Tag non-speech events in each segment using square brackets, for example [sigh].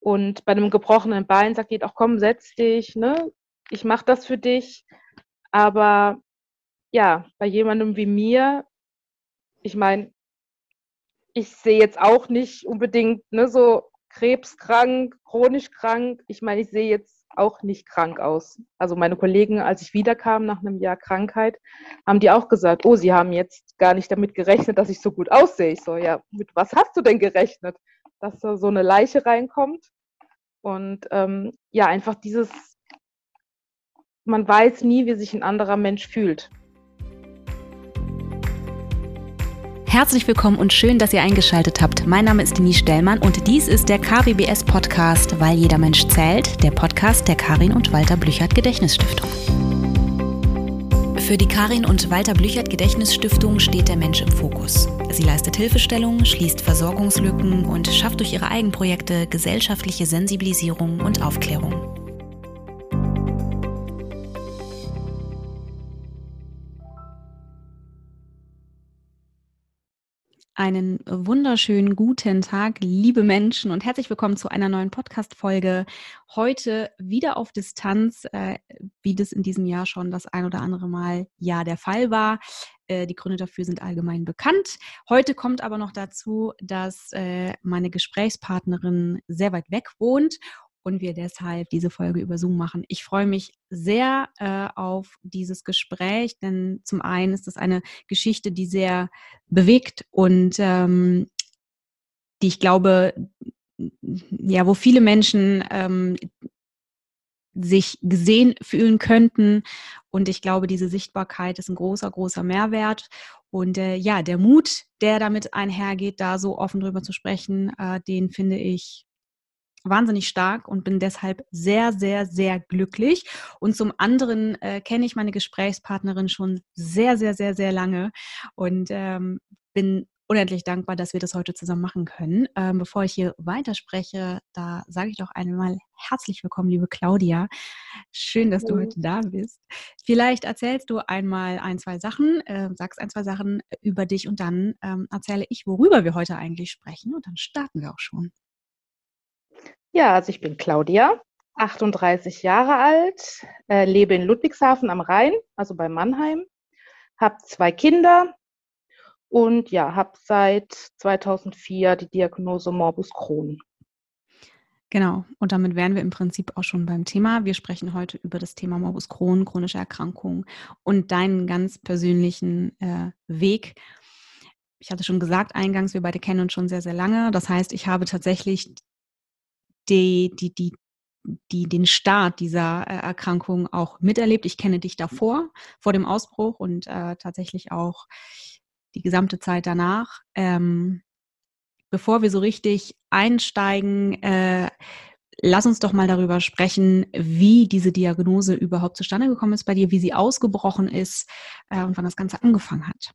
Und bei einem gebrochenen Bein sagt jeder auch, komm, setz dich, ne? Ich mache das für dich. Aber ja, bei jemandem wie mir, ich meine, ich sehe jetzt auch nicht unbedingt ne, so krebskrank, chronisch krank. Ich meine, ich sehe jetzt auch nicht krank aus. Also meine Kollegen, als ich wiederkam nach einem Jahr Krankheit, haben die auch gesagt, oh, sie haben jetzt gar nicht damit gerechnet, dass ich so gut aussehe. Ich so, ja, mit was hast du denn gerechnet? Dass da so eine Leiche reinkommt. Und ähm, ja, einfach dieses, man weiß nie, wie sich ein anderer Mensch fühlt. Herzlich willkommen und schön, dass ihr eingeschaltet habt. Mein Name ist Denise Stellmann und dies ist der KWBS Podcast, weil jeder Mensch zählt, der Podcast der Karin und Walter Blüchert Gedächtnisstiftung. Für die Karin und Walter Blüchert Gedächtnisstiftung steht der Mensch im Fokus. Sie leistet Hilfestellung, schließt Versorgungslücken und schafft durch ihre Eigenprojekte gesellschaftliche Sensibilisierung und Aufklärung. Einen wunderschönen guten Tag, liebe Menschen, und herzlich willkommen zu einer neuen Podcast-Folge. Heute wieder auf Distanz, äh, wie das in diesem Jahr schon das ein oder andere Mal ja der Fall war. Äh, die Gründe dafür sind allgemein bekannt. Heute kommt aber noch dazu, dass äh, meine Gesprächspartnerin sehr weit weg wohnt und wir deshalb diese Folge über Zoom machen. Ich freue mich sehr äh, auf dieses Gespräch, denn zum einen ist es eine Geschichte, die sehr bewegt und ähm, die ich glaube, ja, wo viele Menschen ähm, sich gesehen fühlen könnten. Und ich glaube, diese Sichtbarkeit ist ein großer, großer Mehrwert. Und äh, ja, der Mut, der damit einhergeht, da so offen drüber zu sprechen, äh, den finde ich wahnsinnig stark und bin deshalb sehr, sehr, sehr glücklich. Und zum anderen äh, kenne ich meine Gesprächspartnerin schon sehr, sehr, sehr, sehr lange und ähm, bin unendlich dankbar, dass wir das heute zusammen machen können. Ähm, bevor ich hier weiterspreche, da sage ich doch einmal herzlich willkommen, liebe Claudia. Schön, dass du heute da bist. Vielleicht erzählst du einmal ein, zwei Sachen, äh, sagst ein, zwei Sachen über dich und dann ähm, erzähle ich, worüber wir heute eigentlich sprechen und dann starten wir auch schon. Ja, also ich bin Claudia, 38 Jahre alt, äh, lebe in Ludwigshafen am Rhein, also bei Mannheim, habe zwei Kinder und ja, habe seit 2004 die Diagnose Morbus Crohn. Genau, und damit wären wir im Prinzip auch schon beim Thema. Wir sprechen heute über das Thema Morbus Crohn, chronische Erkrankung und deinen ganz persönlichen äh, Weg. Ich hatte schon gesagt eingangs, wir beide kennen uns schon sehr, sehr lange. Das heißt, ich habe tatsächlich die, die, die, die den Start dieser äh, Erkrankung auch miterlebt. Ich kenne dich davor, vor dem Ausbruch und äh, tatsächlich auch die gesamte Zeit danach. Ähm, bevor wir so richtig einsteigen, äh, lass uns doch mal darüber sprechen, wie diese Diagnose überhaupt zustande gekommen ist bei dir, wie sie ausgebrochen ist äh, und wann das Ganze angefangen hat.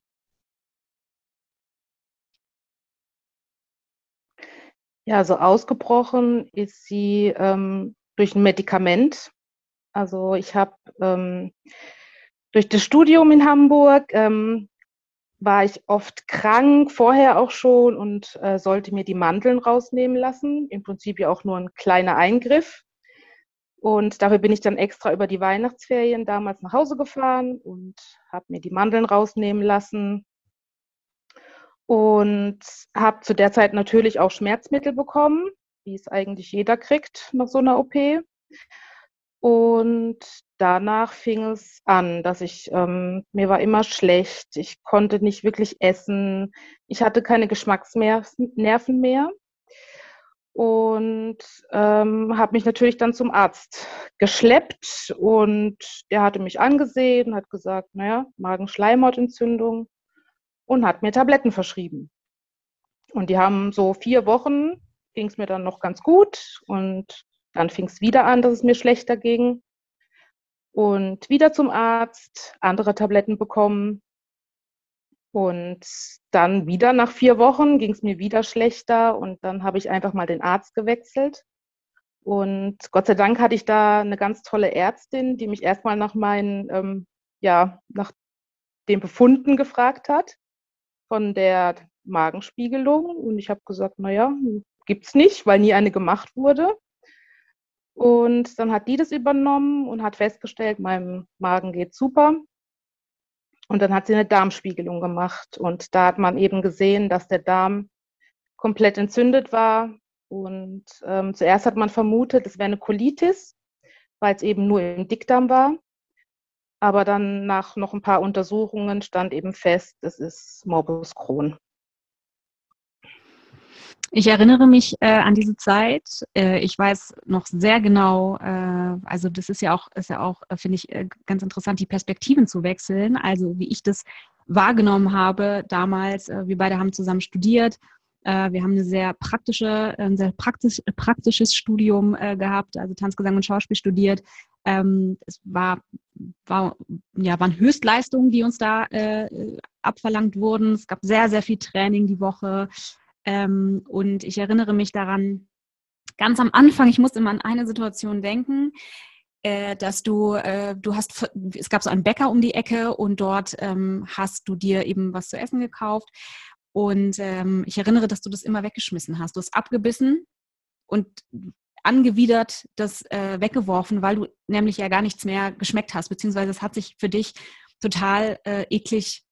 Ja, also ausgebrochen ist sie ähm, durch ein Medikament. Also ich habe ähm, durch das Studium in Hamburg ähm, war ich oft krank, vorher auch schon und äh, sollte mir die Mandeln rausnehmen lassen. Im Prinzip ja auch nur ein kleiner Eingriff. Und dafür bin ich dann extra über die Weihnachtsferien damals nach Hause gefahren und habe mir die Mandeln rausnehmen lassen und habe zu der Zeit natürlich auch Schmerzmittel bekommen, wie es eigentlich jeder kriegt nach so einer OP. Und danach fing es an, dass ich, ähm, mir war immer schlecht, ich konnte nicht wirklich essen, ich hatte keine Geschmacksnerven mehr. Und ähm, habe mich natürlich dann zum Arzt geschleppt und der hatte mich angesehen, hat gesagt, naja, Magenschleimhautentzündung und hat mir Tabletten verschrieben. Und die haben so vier Wochen, ging es mir dann noch ganz gut und dann fing es wieder an, dass es mir schlechter ging. Und wieder zum Arzt, andere Tabletten bekommen. Und dann wieder nach vier Wochen ging es mir wieder schlechter und dann habe ich einfach mal den Arzt gewechselt. Und Gott sei Dank hatte ich da eine ganz tolle Ärztin, die mich erstmal nach meinen, ähm, ja, nach den Befunden gefragt hat von der Magenspiegelung und ich habe gesagt, naja, gibt es nicht, weil nie eine gemacht wurde. Und dann hat die das übernommen und hat festgestellt, meinem Magen geht super. Und dann hat sie eine Darmspiegelung gemacht. Und da hat man eben gesehen, dass der Darm komplett entzündet war. Und ähm, zuerst hat man vermutet, es wäre eine Colitis, weil es eben nur im Dickdarm war. Aber dann nach noch ein paar Untersuchungen stand eben fest, es ist Morbus Crohn. Ich erinnere mich äh, an diese Zeit. Äh, ich weiß noch sehr genau, äh, also das ist ja auch, ist ja auch, äh, finde ich, äh, ganz interessant, die Perspektiven zu wechseln. Also wie ich das wahrgenommen habe damals. Äh, wir beide haben zusammen studiert. wir haben eine sehr praktische, ein sehr praktisch, praktisches Studium gehabt, also Tanzgesang und Schauspiel studiert. Ähm, es war, war, ja, waren Höchstleistungen, die uns da abverlangt wurden. Es gab sehr, sehr viel Training die Woche. Ähm, und ich erinnere mich daran, ganz am Anfang, ich musste immer an eine Situation denken, äh, dass du, äh, du hast, es gab so einen Bäcker um die Ecke und dort ähm, hast du dir eben was zu essen gekauft. Und ähm, ich erinnere, dass du das immer weggeschmissen hast. Du hast abgebissen und angewidert das äh, weggeworfen, weil du nämlich ja gar nichts mehr geschmeckt hast, beziehungsweise es hat sich für dich total äh, eklig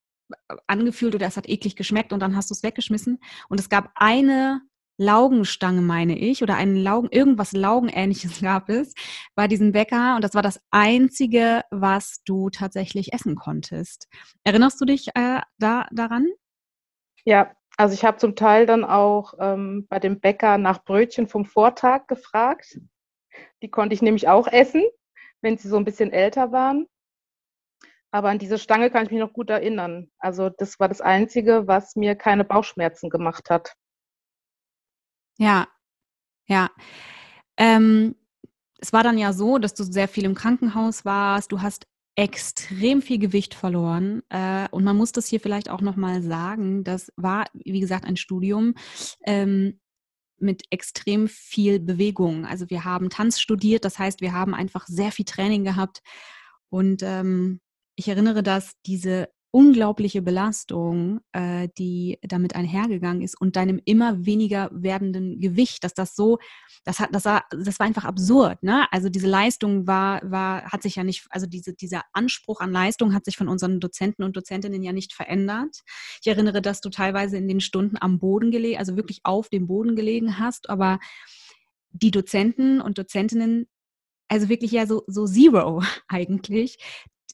angefühlt oder es hat eklig geschmeckt und dann hast du es weggeschmissen. Und es gab eine Laugenstange, meine ich, oder einen Laugen, irgendwas Laugenähnliches [laughs] gab es bei diesem Bäcker und das war das einzige, was du tatsächlich essen konntest. Erinnerst du dich äh, da daran? Ja, also ich habe zum Teil dann auch ähm, bei dem Bäcker nach Brötchen vom Vortag gefragt. Die konnte ich nämlich auch essen, wenn sie so ein bisschen älter waren. Aber an diese Stange kann ich mich noch gut erinnern. Also das war das Einzige, was mir keine Bauchschmerzen gemacht hat. Ja, ja. Ähm, es war dann ja so, dass du sehr viel im Krankenhaus warst. Du hast extrem viel Gewicht verloren. Äh, und man muss das hier vielleicht auch nochmal sagen. Das war, wie gesagt, ein Studium. Ähm, mit extrem viel Bewegung. Also wir haben Tanz studiert, das heißt, wir haben einfach sehr viel Training gehabt. Und ähm, ich erinnere, dass diese unglaubliche Belastung, äh, die damit einhergegangen ist und deinem immer weniger werdenden Gewicht, dass das so, das hat, das war, das war einfach absurd, ne? Also diese Leistung war, war, hat sich ja nicht, also diese, dieser Anspruch an Leistung hat sich von unseren Dozenten und Dozentinnen ja nicht verändert. Ich erinnere, dass du teilweise in den Stunden am Boden gelegen, also wirklich auf dem Boden gelegen hast, aber die Dozenten und Dozentinnen also wirklich ja so, so Zero [laughs] eigentlich,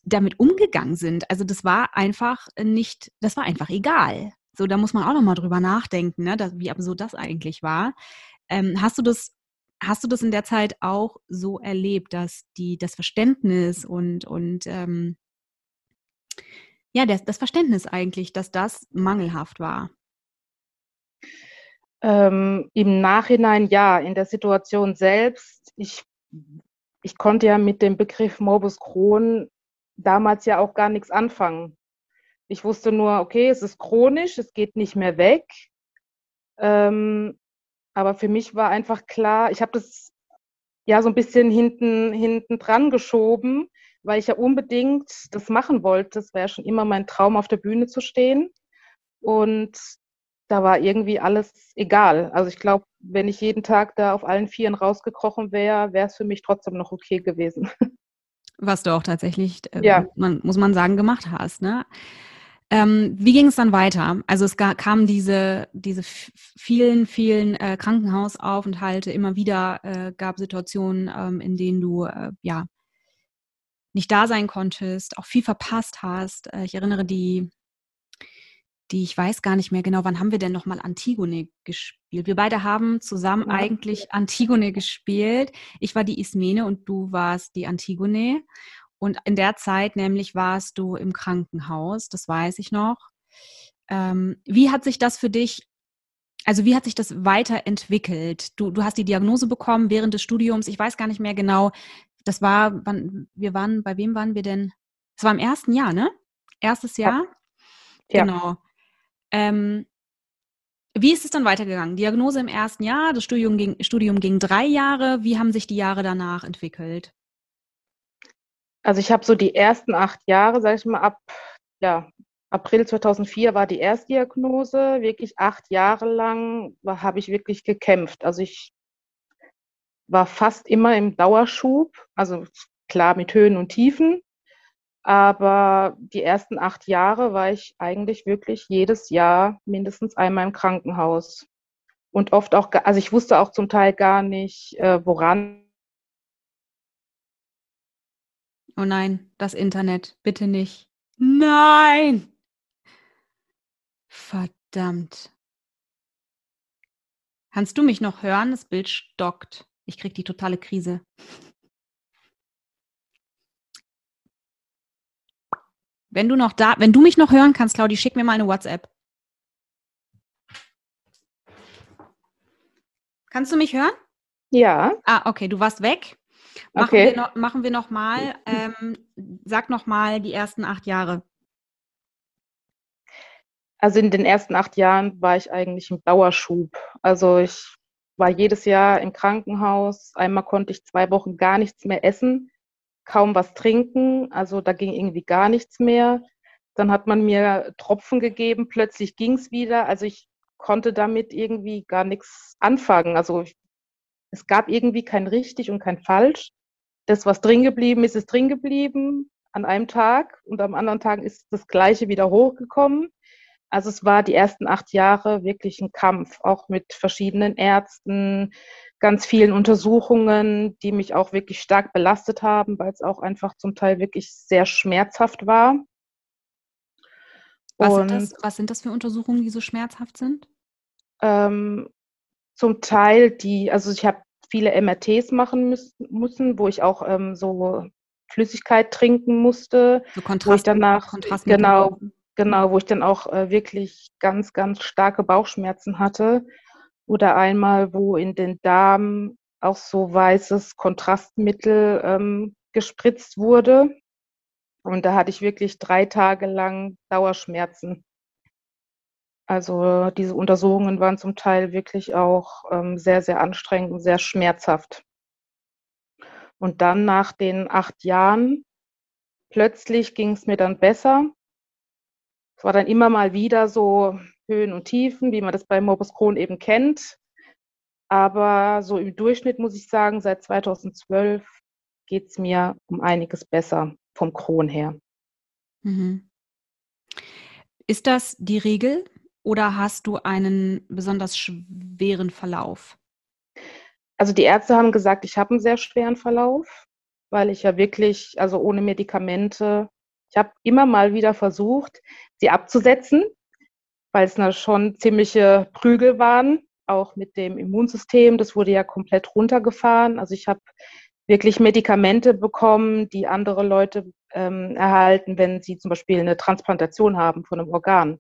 damit umgegangen sind. Also das war einfach nicht, das war einfach egal. So, da muss man auch nochmal drüber nachdenken, ne, dass, wie absurd das eigentlich war. Ähm, hast du das, hast du das in der Zeit auch so erlebt, dass die, das Verständnis und, und ähm, ja, das, das Verständnis eigentlich, dass das mangelhaft war? Ähm, Im Nachhinein ja, in der Situation selbst. Ich, ich konnte ja mit dem Begriff Morbus Crohn damals ja auch gar nichts anfangen. Ich wusste nur, okay, es ist chronisch, es geht nicht mehr weg. Ähm, aber für mich war einfach klar, ich habe das ja so ein bisschen hinten, hinten dran geschoben, weil ich ja unbedingt das machen wollte. Es ja schon immer mein Traum, auf der Bühne zu stehen. Und da war irgendwie alles egal. Also ich glaube, wenn ich jeden Tag da auf allen Vieren rausgekrochen wäre, wäre es für mich trotzdem noch okay gewesen. [laughs] Was du auch tatsächlich, äh, ja. man, muss man sagen, gemacht hast. Ne? Ähm, wie ging es dann weiter? Also es kamen diese, diese vielen, vielen äh, Krankenhausaufenthalte, immer wieder äh, gab Situationen, ähm, in denen du äh, ja nicht da sein konntest, auch viel verpasst hast. Äh, ich erinnere die die ich weiß gar nicht mehr genau, wann haben wir denn nochmal Antigone gespielt? Wir beide haben zusammen ja. eigentlich Antigone gespielt. Ich war die Ismene und du warst die Antigone. Und in der Zeit nämlich warst du im Krankenhaus, das weiß ich noch. Ähm, wie hat sich das für dich, also wie hat sich das weiterentwickelt? Du, du hast die Diagnose bekommen während des Studiums. Ich weiß gar nicht mehr genau. Das war, wann, wir waren, bei wem waren wir denn? Es war im ersten Jahr, ne? Erstes Jahr? Ja. Genau. Ähm, wie ist es dann weitergegangen? Diagnose im ersten Jahr, das Studium ging, Studium ging drei Jahre. Wie haben sich die Jahre danach entwickelt? Also ich habe so die ersten acht Jahre, sage ich mal, ab ja, April 2004 war die Erstdiagnose. Wirklich acht Jahre lang habe ich wirklich gekämpft. Also ich war fast immer im Dauerschub, also klar mit Höhen und Tiefen. Aber die ersten acht Jahre war ich eigentlich wirklich jedes Jahr mindestens einmal im Krankenhaus. Und oft auch, also ich wusste auch zum Teil gar nicht, äh, woran. Oh nein, das Internet, bitte nicht. Nein! Verdammt. Kannst du mich noch hören? Das Bild stockt. Ich krieg die totale Krise. Wenn du noch da, wenn du mich noch hören kannst, Claudi, schick mir mal eine WhatsApp. Kannst du mich hören? Ja. Ah, okay, du warst weg. Machen Okay. wir noch, machen wir noch mal. Ähm, sag noch mal die ersten acht Jahre. Also in den ersten acht Jahren war ich eigentlich im Dauerschub. Also ich war jedes Jahr im Krankenhaus. Einmal konnte ich zwei Wochen gar nichts mehr essen, kaum was trinken. Also da ging irgendwie gar nichts mehr. Dann hat man mir Tropfen gegeben, plötzlich ging es wieder. Also ich konnte damit irgendwie gar nichts anfangen. Also ich, es gab irgendwie kein richtig und kein falsch. Das, was drin geblieben ist, ist drin geblieben an einem Tag und am anderen Tag ist das Gleiche wieder hochgekommen. Also es war die ersten acht Jahre wirklich ein Kampf, auch mit verschiedenen Ärzten, ganz vielen Untersuchungen, die mich auch wirklich stark belastet haben, weil es auch einfach zum Teil wirklich sehr schmerzhaft war. Was, Und sind das, was sind das für Untersuchungen, die so schmerzhaft sind? ähm, zum Teil die, also ich habe viele MRTs machen müssen, müssen wo ich auch ähm, so Flüssigkeit trinken musste, So wo ich Kontrast, danach, Kontrastmittel. genau, genau, wo ich dann auch äh, wirklich ganz, ganz starke Bauchschmerzen hatte. Oder einmal, wo in den Darm auch so weißes Kontrastmittel ähm, gespritzt wurde. Und da hatte ich wirklich drei Tage lang Dauerschmerzen. Also diese Untersuchungen waren zum Teil wirklich auch ähm, sehr, sehr anstrengend und sehr schmerzhaft. Und dann nach den acht Jahren, plötzlich ging es mir dann besser. Es war dann immer mal wieder so Höhen und Tiefen, wie man das bei Morbus Crohn eben kennt. Aber so im Durchschnitt muss ich sagen, seit 2012 geht es mir um einiges besser vom Crohn her. Mhm. Ist das die Regel oder hast du einen besonders schweren Verlauf? Also die Ärzte haben gesagt, ich habe einen sehr schweren Verlauf, weil ich ja wirklich, also ohne Medikamente, ich habe immer mal wieder versucht, sie abzusetzen, weil es na schon ziemliche Prügel waren, auch mit dem Immunsystem. Das wurde ja komplett runtergefahren. Also ich habe wirklich Medikamente bekommen, die andere Leute ähm, erhalten, wenn sie zum Beispiel eine Transplantation haben von einem Organ.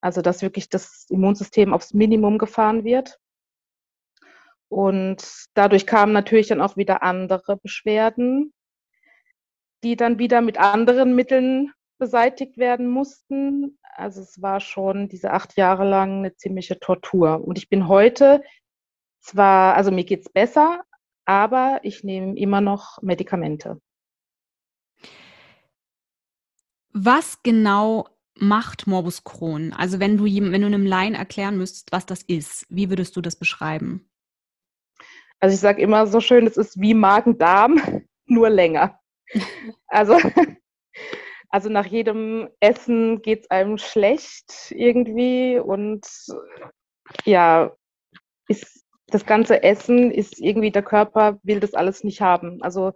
Also dass wirklich das Immunsystem aufs Minimum gefahren wird. Und dadurch kamen natürlich dann auch wieder andere Beschwerden, die dann wieder mit anderen Mitteln beseitigt werden mussten. Also es war schon diese acht Jahre lang eine ziemliche Tortur. Und ich bin heute zwar, also mir geht's besser, aber ich nehme immer noch Medikamente. Was genau macht Morbus Crohn? Also wenn du, wenn du einem Laien erklären müsstest, was das ist, wie würdest du das beschreiben? Also ich sage immer so schön, es ist wie Magen-Darm, [laughs] nur länger. Also, [laughs] also nach jedem Essen geht es einem schlecht irgendwie und ja, ist das ganze Essen ist irgendwie, der Körper will das alles nicht haben. Also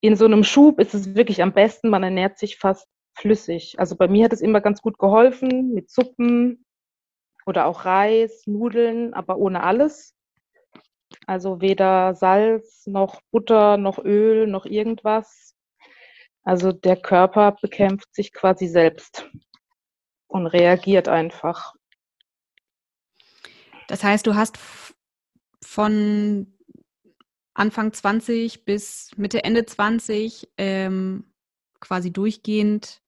in so einem Schub ist es wirklich am besten, man ernährt sich fast flüssig. Also bei mir hat es immer ganz gut geholfen mit Suppen oder auch Reis, Nudeln, aber ohne alles. Also weder Salz noch Butter noch Öl noch irgendwas. Also der Körper bekämpft sich quasi selbst und reagiert einfach. Das heißt, du hast von Anfang 20 bis Mitte, Ende 20 ähm, quasi durchgehend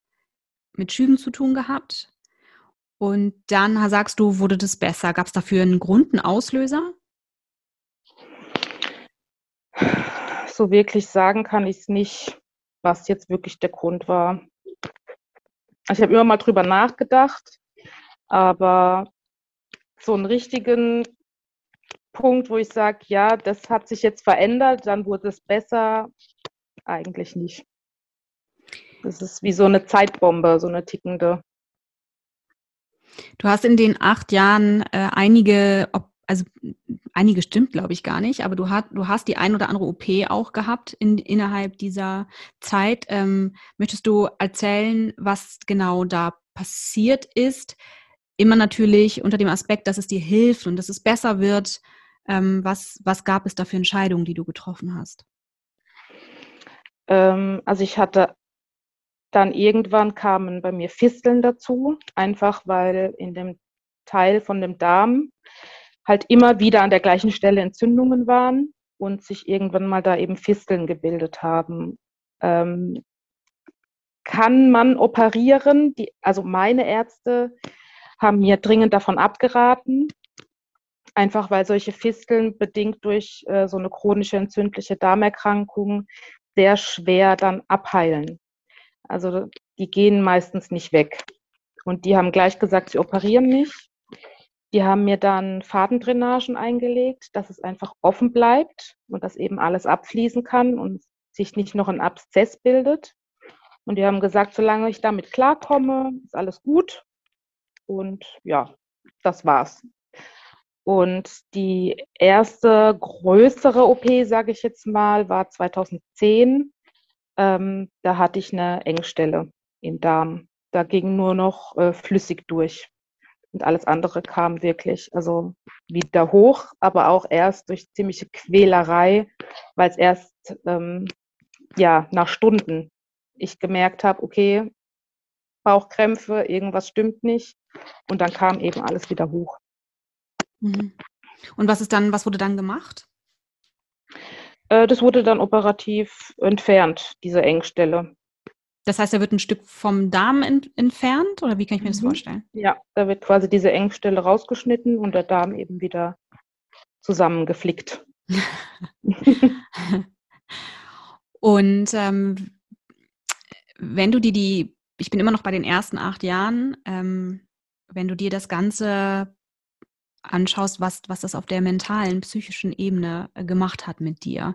mit Schüben zu tun gehabt. Und dann sagst du, wurde das besser. Gab es dafür einen Grund, einen Auslöser? So wirklich sagen kann ich es nicht, was jetzt wirklich der Grund war. Ich habe immer mal drüber nachgedacht, aber so einen richtigen Punkt, wo ich sage, ja, das hat sich jetzt verändert, dann wurde es besser, eigentlich nicht. Das ist wie so eine Zeitbombe, so eine tickende. Du hast in den acht Jahren äh, einige, also einige stimmt, glaube ich, gar nicht, aber du, hat, du hast die ein oder andere OP auch gehabt in, innerhalb dieser Zeit. Ähm, möchtest du erzählen, was genau da passiert ist? Immer natürlich unter dem Aspekt, dass es dir hilft und dass es besser wird. Ähm, was, was gab es da für Entscheidungen, die du getroffen hast? Ähm, also ich hatte dann irgendwann kamen bei mir Fisteln dazu, einfach weil in dem Teil von dem Darm halt immer wieder an der gleichen Stelle Entzündungen waren und sich irgendwann mal da eben Fisteln gebildet haben. Ähm, kann man operieren? Die, also meine Ärzte haben mir dringend davon abgeraten, einfach weil solche Fisteln bedingt durch äh, so eine chronische entzündliche Darmerkrankung sehr schwer dann abheilen. Also die gehen meistens nicht weg. Und die haben gleich gesagt, sie operieren mich. Die haben mir dann Fadendrainagen eingelegt, dass es einfach offen bleibt und dass eben alles abfließen kann und sich nicht noch ein Abszess bildet. Und die haben gesagt, solange ich damit klarkomme, ist alles gut. Und ja, das war's. Und die erste größere OP, sage ich jetzt mal, war 2010 ähm, da hatte ich eine Engstelle im Darm. Da ging nur noch äh, flüssig durch. Und alles andere kam wirklich, also wieder hoch, aber auch erst durch ziemliche Quälerei, weil es erst ähm, ja, nach Stunden ich gemerkt habe, okay, Bauchkrämpfe, irgendwas stimmt nicht. Und dann kam eben alles wieder hoch. Mhm. Und was ist dann, was wurde dann gemacht? Äh, das wurde dann operativ entfernt, diese Engstelle. Das heißt, da wird ein Stück vom Darm ent entfernt oder wie kann ich mir das mhm. vorstellen? Ja, da wird quasi diese Engstelle rausgeschnitten und der Darm eben wieder zusammengeflickt. [laughs] und ähm, wenn du dir die, ich bin immer noch bei den ersten acht Jahren, ähm, wenn du dir das Ganze anschaust, was, was das auf der mentalen, psychischen Ebene äh, gemacht hat mit dir.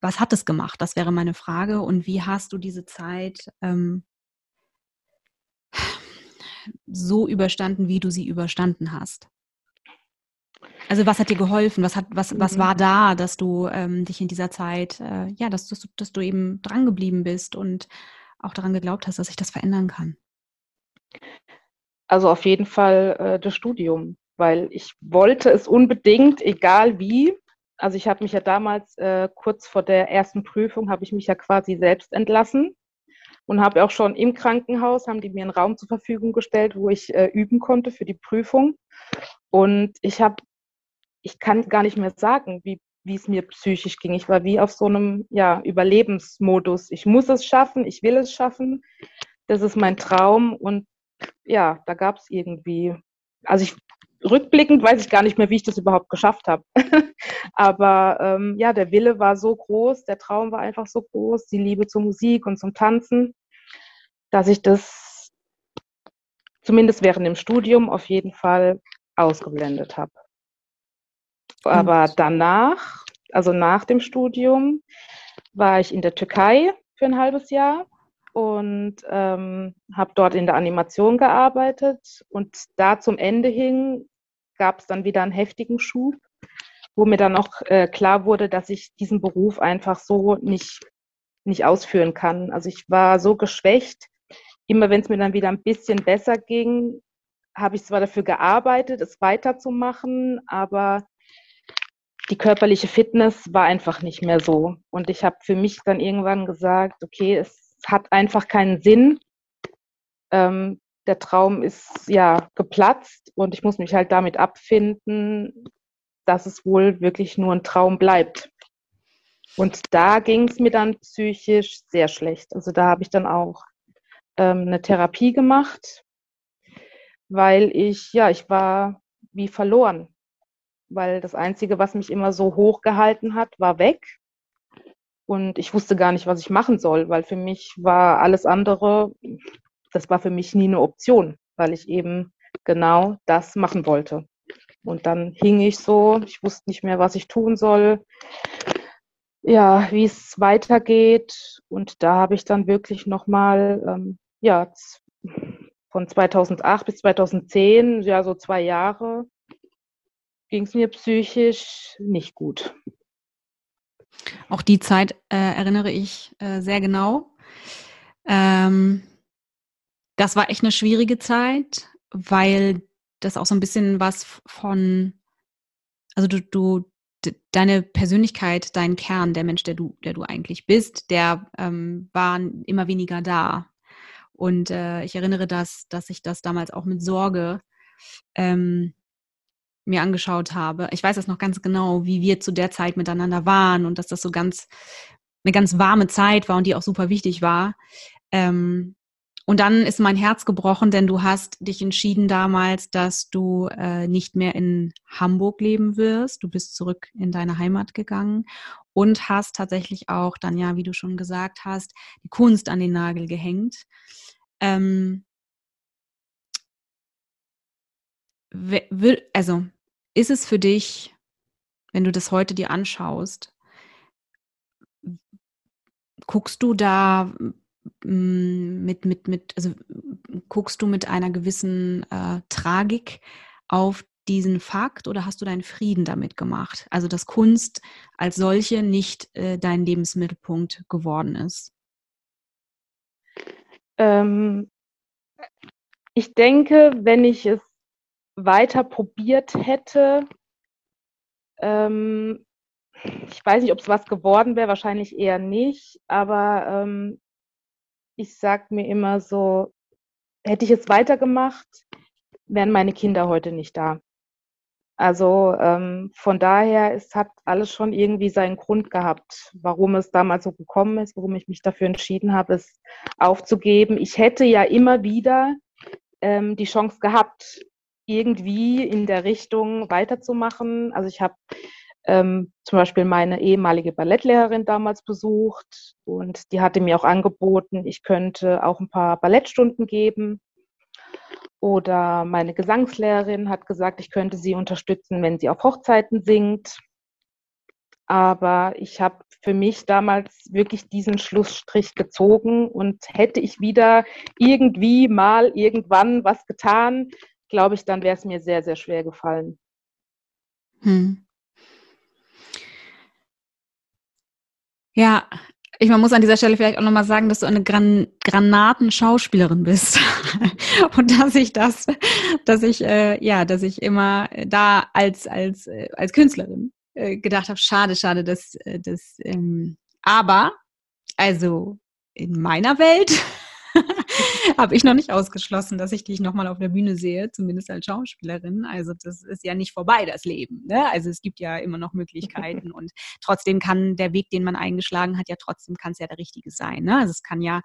Was hat es gemacht? Das wäre meine Frage. Und wie hast du diese Zeit ähm, so überstanden, wie du sie überstanden hast? Also was hat dir geholfen? Was, hat, was, was war mhm. da, dass du ähm, dich in dieser Zeit, äh, ja, dass, dass, du, dass du eben drangeblieben bist und auch daran geglaubt hast, dass sich das verändern kann? Also auf jeden Fall äh, das Studium weil ich wollte es unbedingt, egal wie. Also ich habe mich ja damals äh, kurz vor der ersten Prüfung habe ich mich ja quasi selbst entlassen und habe auch schon im Krankenhaus haben die mir einen Raum zur Verfügung gestellt, wo ich äh, üben konnte für die Prüfung. Und ich habe, ich kann gar nicht mehr sagen, wie wie es mir psychisch ging. Ich war wie auf so einem ja, Überlebensmodus. Ich muss es schaffen, ich will es schaffen. Das ist mein Traum. Und ja, da gab es irgendwie, also ich rückblickend weiß ich gar nicht mehr, wie ich das überhaupt geschafft habe. [laughs] Aber ähm, ja, der Wille war so groß, der Traum war einfach so groß, die Liebe zur Musik und zum Tanzen, dass ich das zumindest während dem Studium auf jeden Fall ausgeblendet habe. Aber danach, also nach dem Studium, war ich in der Türkei für ein halbes Jahr und ähm, habe dort in der Animation gearbeitet. Und da zum Ende hin gab es dann wieder einen heftigen Schub, wo mir dann auch äh, klar wurde, dass ich diesen Beruf einfach so nicht, nicht ausführen kann. Also ich war so geschwächt. Immer wenn es mir dann wieder ein bisschen besser ging, habe ich zwar dafür gearbeitet, es weiterzumachen, aber die körperliche Fitness war einfach nicht mehr so. Und ich habe für mich dann irgendwann gesagt, okay, es hat einfach keinen Sinn, ähm, der Traum ist ja geplatzt und ich muss mich halt damit abfinden, dass es wohl wirklich nur ein Traum bleibt. Und da ging es mir dann psychisch sehr schlecht. Also da habe ich dann auch ähm, eine Therapie gemacht, weil ich, ja, ich war wie verloren. Weil das Einzige, was mich immer so hoch gehalten hat, war weg. Und ich wusste gar nicht, was ich machen soll, weil für mich war alles andere das war für mich nie eine Option, weil ich eben genau das machen wollte. Und dann hing ich so, ich wusste nicht mehr, was ich tun soll, ja, wie es weitergeht. Und da habe ich dann wirklich nochmal, ähm, ja, von 2008 bis 2010, ja, so zwei Jahre, ging es mir psychisch nicht gut. Auch die Zeit äh, erinnere ich äh, sehr genau. Ähm, das war echt eine schwierige Zeit, weil das auch so ein bisschen was von, also du, du, deine Persönlichkeit, dein Kern, der Mensch, der du, der du eigentlich bist, der ähm, war immer weniger da. Und äh, ich erinnere das, dass ich das damals auch mit Sorge ähm, mir angeschaut habe. Ich weiß das noch ganz genau, wie wir zu der Zeit miteinander waren und dass das so ganz eine ganz warme Zeit war und die auch super wichtig war. Ähm, und dann ist mein Herz gebrochen, denn du hast dich entschieden damals, dass du äh, nicht mehr in Hamburg leben wirst. Du bist zurück in deine Heimat gegangen und hast tatsächlich auch dann ja, wie du schon gesagt hast, die Kunst an den Nagel gehängt. Ähm, also ist es für dich, wenn du das heute dir anschaust, guckst du da mit, mit, mit, also guckst du mit einer gewissen äh, Tragik auf diesen Fakt oder hast du deinen Frieden damit gemacht? Also dass Kunst als solche nicht äh, dein Lebensmittelpunkt geworden ist? Ähm, ich denke, wenn ich es weiter probiert hätte, ähm, ich weiß nicht, ob es was geworden wäre, wahrscheinlich eher nicht, aber ähm, ich sage mir immer so, hätte ich es weitergemacht, wären meine Kinder heute nicht da. Also ähm, von daher, es hat alles schon irgendwie seinen Grund gehabt, warum es damals so gekommen ist, warum ich mich dafür entschieden habe, es aufzugeben. Ich hätte ja immer wieder ähm, die Chance gehabt, irgendwie in der Richtung weiterzumachen. Also ich habe ähm, zum Beispiel meine ehemalige Ballettlehrerin damals besucht und die hatte mir auch angeboten, ich könnte auch ein paar Ballettstunden geben. Oder meine Gesangslehrerin hat gesagt, ich könnte sie unterstützen, wenn sie auf Hochzeiten singt. Aber ich habe für mich damals wirklich diesen Schlussstrich gezogen und hätte ich wieder irgendwie mal irgendwann was getan, glaube ich, dann wäre es mir sehr, sehr schwer gefallen. Hm. Ja, ich man muss an dieser Stelle vielleicht auch nochmal sagen, dass du eine Gran Granatenschauspielerin bist. [laughs] und dass ich das, dass ich, äh, ja, dass ich immer da als, als, äh, als Künstlerin äh, gedacht habe, schade, schade, dass, äh, dass ähm, aber, also in meiner Welt [laughs] habe ich noch nicht ausgeschlossen, dass ich dich nochmal auf der Bühne sehe, zumindest als Schauspielerin. Also das ist ja nicht vorbei, das Leben. Ne? Also es gibt ja immer noch Möglichkeiten [laughs] und trotzdem kann der Weg, den man eingeschlagen hat, ja trotzdem kann es ja der richtige sein. Ne? Also es kann ja,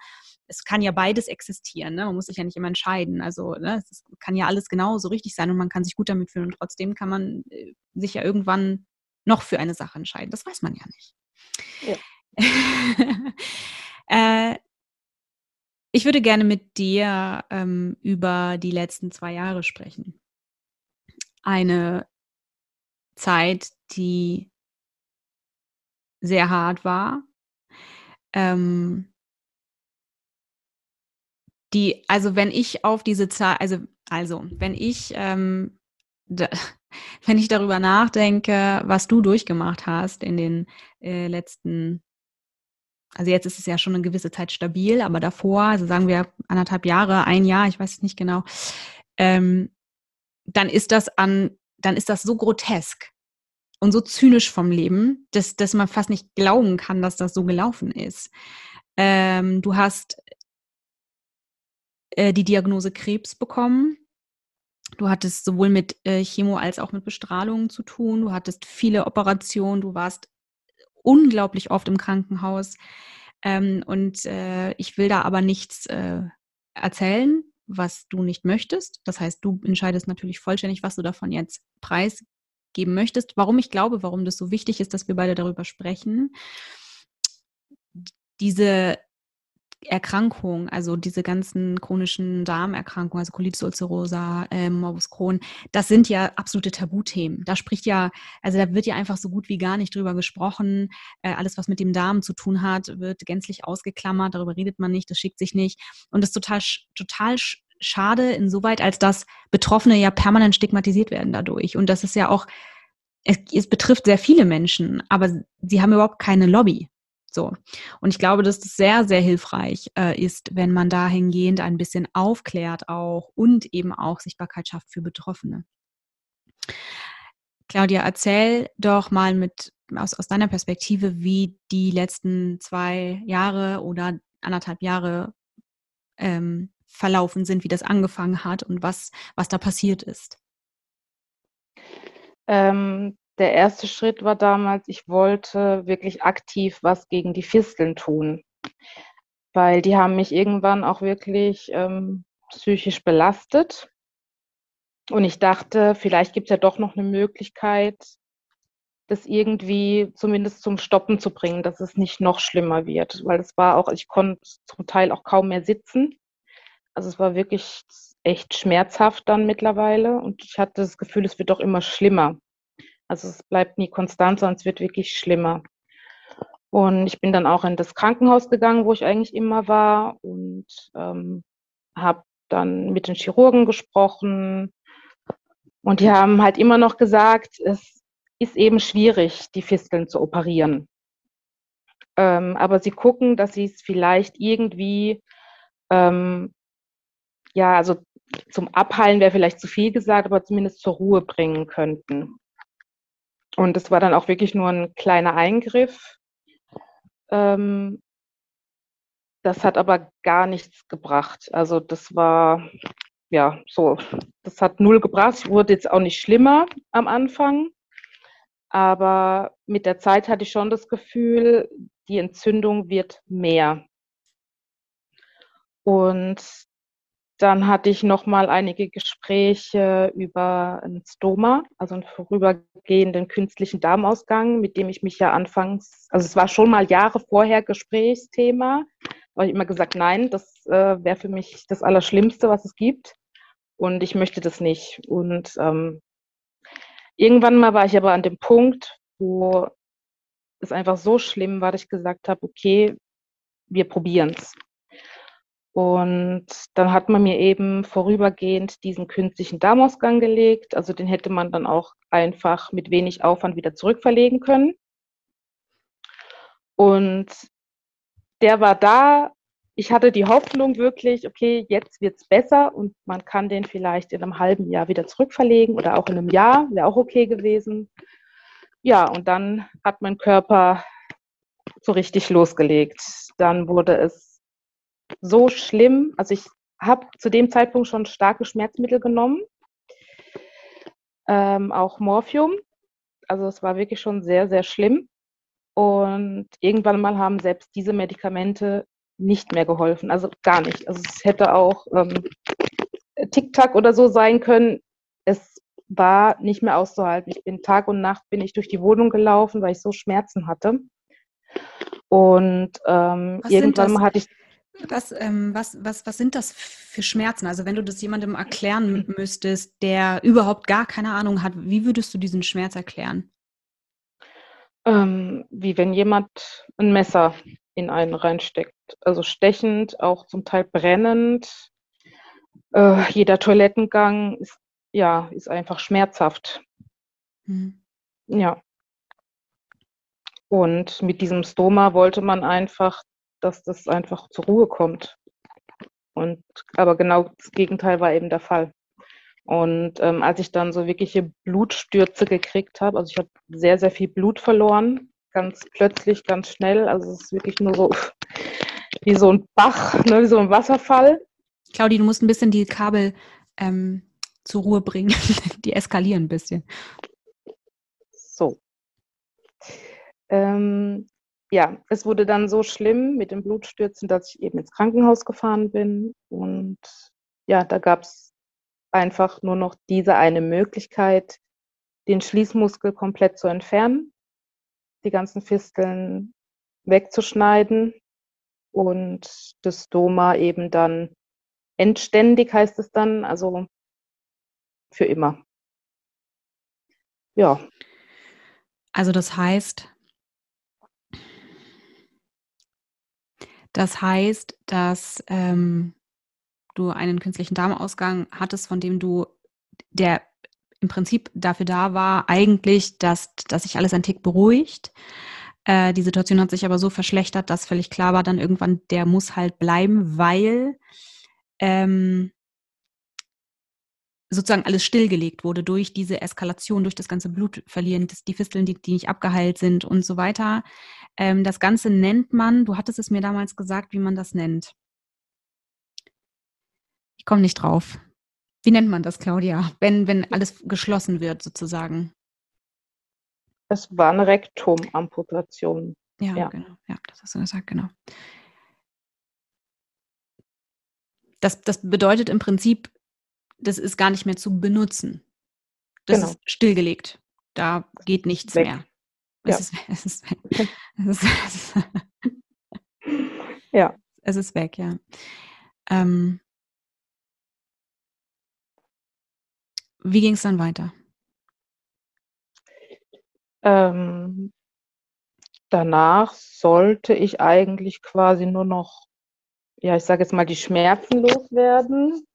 es kann ja beides existieren. Ne? Man muss sich ja nicht immer entscheiden. Also ne? es kann ja alles genauso richtig sein und man kann sich gut damit fühlen und trotzdem kann man äh, sich ja irgendwann noch für eine Sache entscheiden. Das weiß man ja nicht. Ja. [laughs] äh, ich würde gerne mit dir ähm, über die letzten zwei Jahre sprechen. Eine Zeit, die sehr hart war. Ähm, die, also wenn ich auf diese Zeit, also, also wenn ich, ähm, [laughs] wenn ich darüber nachdenke, was du durchgemacht hast in den äh, letzten also jetzt ist es ja schon eine gewisse Zeit stabil, aber davor, also sagen wir anderthalb Jahre, ein Jahr, ich weiß es nicht genau, ähm, dann ist das an, dann ist das so grotesk und so zynisch vom Leben, dass, dass man fast nicht glauben kann, dass das so gelaufen ist. Ähm, du hast äh, die Diagnose Krebs bekommen. Du hattest sowohl mit äh, Chemo als auch mit Bestrahlung zu tun. Du hattest viele Operationen. Du warst unglaublich oft im Krankenhaus. Ähm, und äh, ich will da aber nichts äh, erzählen, was du nicht möchtest. Das heißt, du entscheidest natürlich vollständig, was du davon jetzt preisgeben möchtest. Warum ich glaube, warum das so wichtig ist, dass wir beide darüber sprechen. Diese Erkrankungen, also diese ganzen chronischen Darmerkrankungen, also Colitis ulcerosa, äh, Morbus Crohn, das sind ja absolute Tabuthemen. Da spricht ja, also da wird ja einfach so gut wie gar nicht drüber gesprochen. Äh, alles, was mit dem Darm zu tun hat, wird gänzlich ausgeklammert. Darüber redet man nicht, das schickt sich nicht. Und das ist total, total schade insoweit, als dass Betroffene ja permanent stigmatisiert werden dadurch. Und das ist ja auch, es, es betrifft sehr viele Menschen, aber sie haben überhaupt keine Lobby. So. Und ich glaube, dass das sehr, sehr hilfreich äh, ist, wenn man dahingehend ein bisschen aufklärt auch und eben auch Sichtbarkeit schafft für Betroffene. Claudia, erzähl doch mal mit aus, aus deiner Perspektive, wie die letzten zwei Jahre oder anderthalb Jahre ähm, verlaufen sind, wie das angefangen hat und was, was da passiert ist. Ähm, der erste Schritt war damals, ich wollte wirklich aktiv was gegen die Fisteln tun, weil die haben mich irgendwann auch wirklich ähm, psychisch belastet. Und ich dachte, vielleicht gibt es ja doch noch eine Möglichkeit, das irgendwie zumindest zum Stoppen zu bringen, dass es nicht noch schlimmer wird. Weil es war auch, ich konnte zum Teil auch kaum mehr sitzen. Also es war wirklich echt schmerzhaft dann mittlerweile und ich hatte das Gefühl, es wird doch immer schlimmer. Also es bleibt nie konstant, es wird wirklich schlimmer. Und ich bin dann auch in das Krankenhaus gegangen, wo ich eigentlich immer war und ähm, habe dann mit den Chirurgen gesprochen. Und die haben halt immer noch gesagt, es ist eben schwierig, die Fisteln zu operieren. Ähm, aber sie gucken, dass sie es vielleicht irgendwie, ähm, ja, also zum Abheilen wäre vielleicht zu viel gesagt, aber zumindest zur Ruhe bringen könnten. Und es war dann auch wirklich nur ein kleiner Eingriff. Ähm, das hat aber gar nichts gebracht. Also das war, ja, so, das hat null gebracht. Wurde jetzt auch nicht schlimmer am Anfang. Aber mit der Zeit hatte ich schon das Gefühl, die Entzündung wird mehr. Und dann hatte ich noch mal einige Gespräche über ein Stoma, also einen vorübergehenden künstlichen Darmausgang, mit dem ich mich ja anfangs, also es war schon mal Jahre vorher Gesprächsthema, aber ich immer gesagt, nein, das äh, wäre für mich das Allerschlimmste, was es gibt und ich möchte das nicht. Und ähm, irgendwann mal war ich aber an dem Punkt, wo es einfach so schlimm war, dass ich gesagt habe, okay, wir probieren es. Und dann hat man mir eben vorübergehend diesen künstlichen Darmausgang gelegt. Also den hätte man dann auch einfach mit wenig Aufwand wieder zurückverlegen können. Und der war da. Ich hatte die Hoffnung wirklich, okay, jetzt wird es besser und man kann den vielleicht in einem halben Jahr wieder zurückverlegen oder auch in einem Jahr, wäre auch okay gewesen. Ja, und dann hat mein Körper so richtig losgelegt. Dann wurde es so schlimm. Also ich habe zu dem Zeitpunkt schon starke Schmerzmittel genommen, ähm, auch Morphium. Also es war wirklich schon sehr, sehr schlimm. Und irgendwann mal haben selbst diese Medikamente nicht mehr geholfen. Also gar nicht. Also es hätte auch ähm, Tic-Tac oder so sein können. Es war nicht mehr auszuhalten. Ich bin Tag und Nacht bin ich durch die Wohnung gelaufen, weil ich so Schmerzen hatte. Und ähm, irgendwann mal hatte ich was, ähm, was, was, was sind das für Schmerzen? Also wenn du das jemandem erklären müsstest, der überhaupt gar keine Ahnung hat, wie würdest du diesen Schmerz erklären? Ähm, wie wenn jemand ein Messer in einen reinsteckt. Also stechend, auch zum Teil brennend. Äh, jeder Toilettengang ist, ja, ist einfach schmerzhaft. Mhm. Ja. Und mit diesem Stoma wollte man einfach dass das einfach zur Ruhe kommt. Und aber genau das Gegenteil war eben der Fall. Und ähm, als ich dann so wirkliche Blutstürze gekriegt habe, also ich habe sehr, sehr viel Blut verloren, ganz plötzlich, ganz schnell. Also es ist wirklich nur so [laughs] wie so ein Bach, ne, wie so ein Wasserfall. Claudi, du musst ein bisschen die Kabel ähm, zur Ruhe bringen. [laughs] die eskalieren ein bisschen. So. Ähm, ja, es wurde dann so schlimm mit den Blutstürzen, dass ich eben ins Krankenhaus gefahren bin. Und ja, da gab es einfach nur noch diese eine Möglichkeit, den Schließmuskel komplett zu entfernen, die ganzen Fisteln wegzuschneiden und das Stoma eben dann endständig heißt es dann, also für immer. Ja. Also das heißt, das heißt, dass ähm, du einen künstlichen Darmausgang hattest, von dem du, der im Prinzip dafür da war, eigentlich, dass, dass sich alles ein Tick beruhigt. Äh, die Situation hat sich aber so verschlechtert, dass völlig klar war, dann irgendwann, der muss halt bleiben, weil ähm, sozusagen alles stillgelegt wurde durch diese Eskalation, durch das ganze Blutverlieren, das, die Fisteln, die, die nicht abgeheilt sind und so weiter. Ähm, das Ganze nennt man, du hattest es mir damals gesagt, wie man das nennt. Ich komme nicht drauf. Wie nennt man das, Claudia, wenn, wenn alles geschlossen wird, sozusagen? Es war eine Rektumamputation. Ja, ja, genau. Ja, das hast du gesagt, genau. Das, das bedeutet im Prinzip, das ist gar nicht mehr zu benutzen. Das genau. ist stillgelegt. Da geht nichts weg. mehr. Es, ja. ist, es, ist, [laughs] weg. Es, ist, ja. Es ist weg, ja. Ähm, wie ging es dann weiter? Ähm, danach sollte ich eigentlich quasi nur noch, ja, ich sage jetzt mal, die Schmerzen loswerden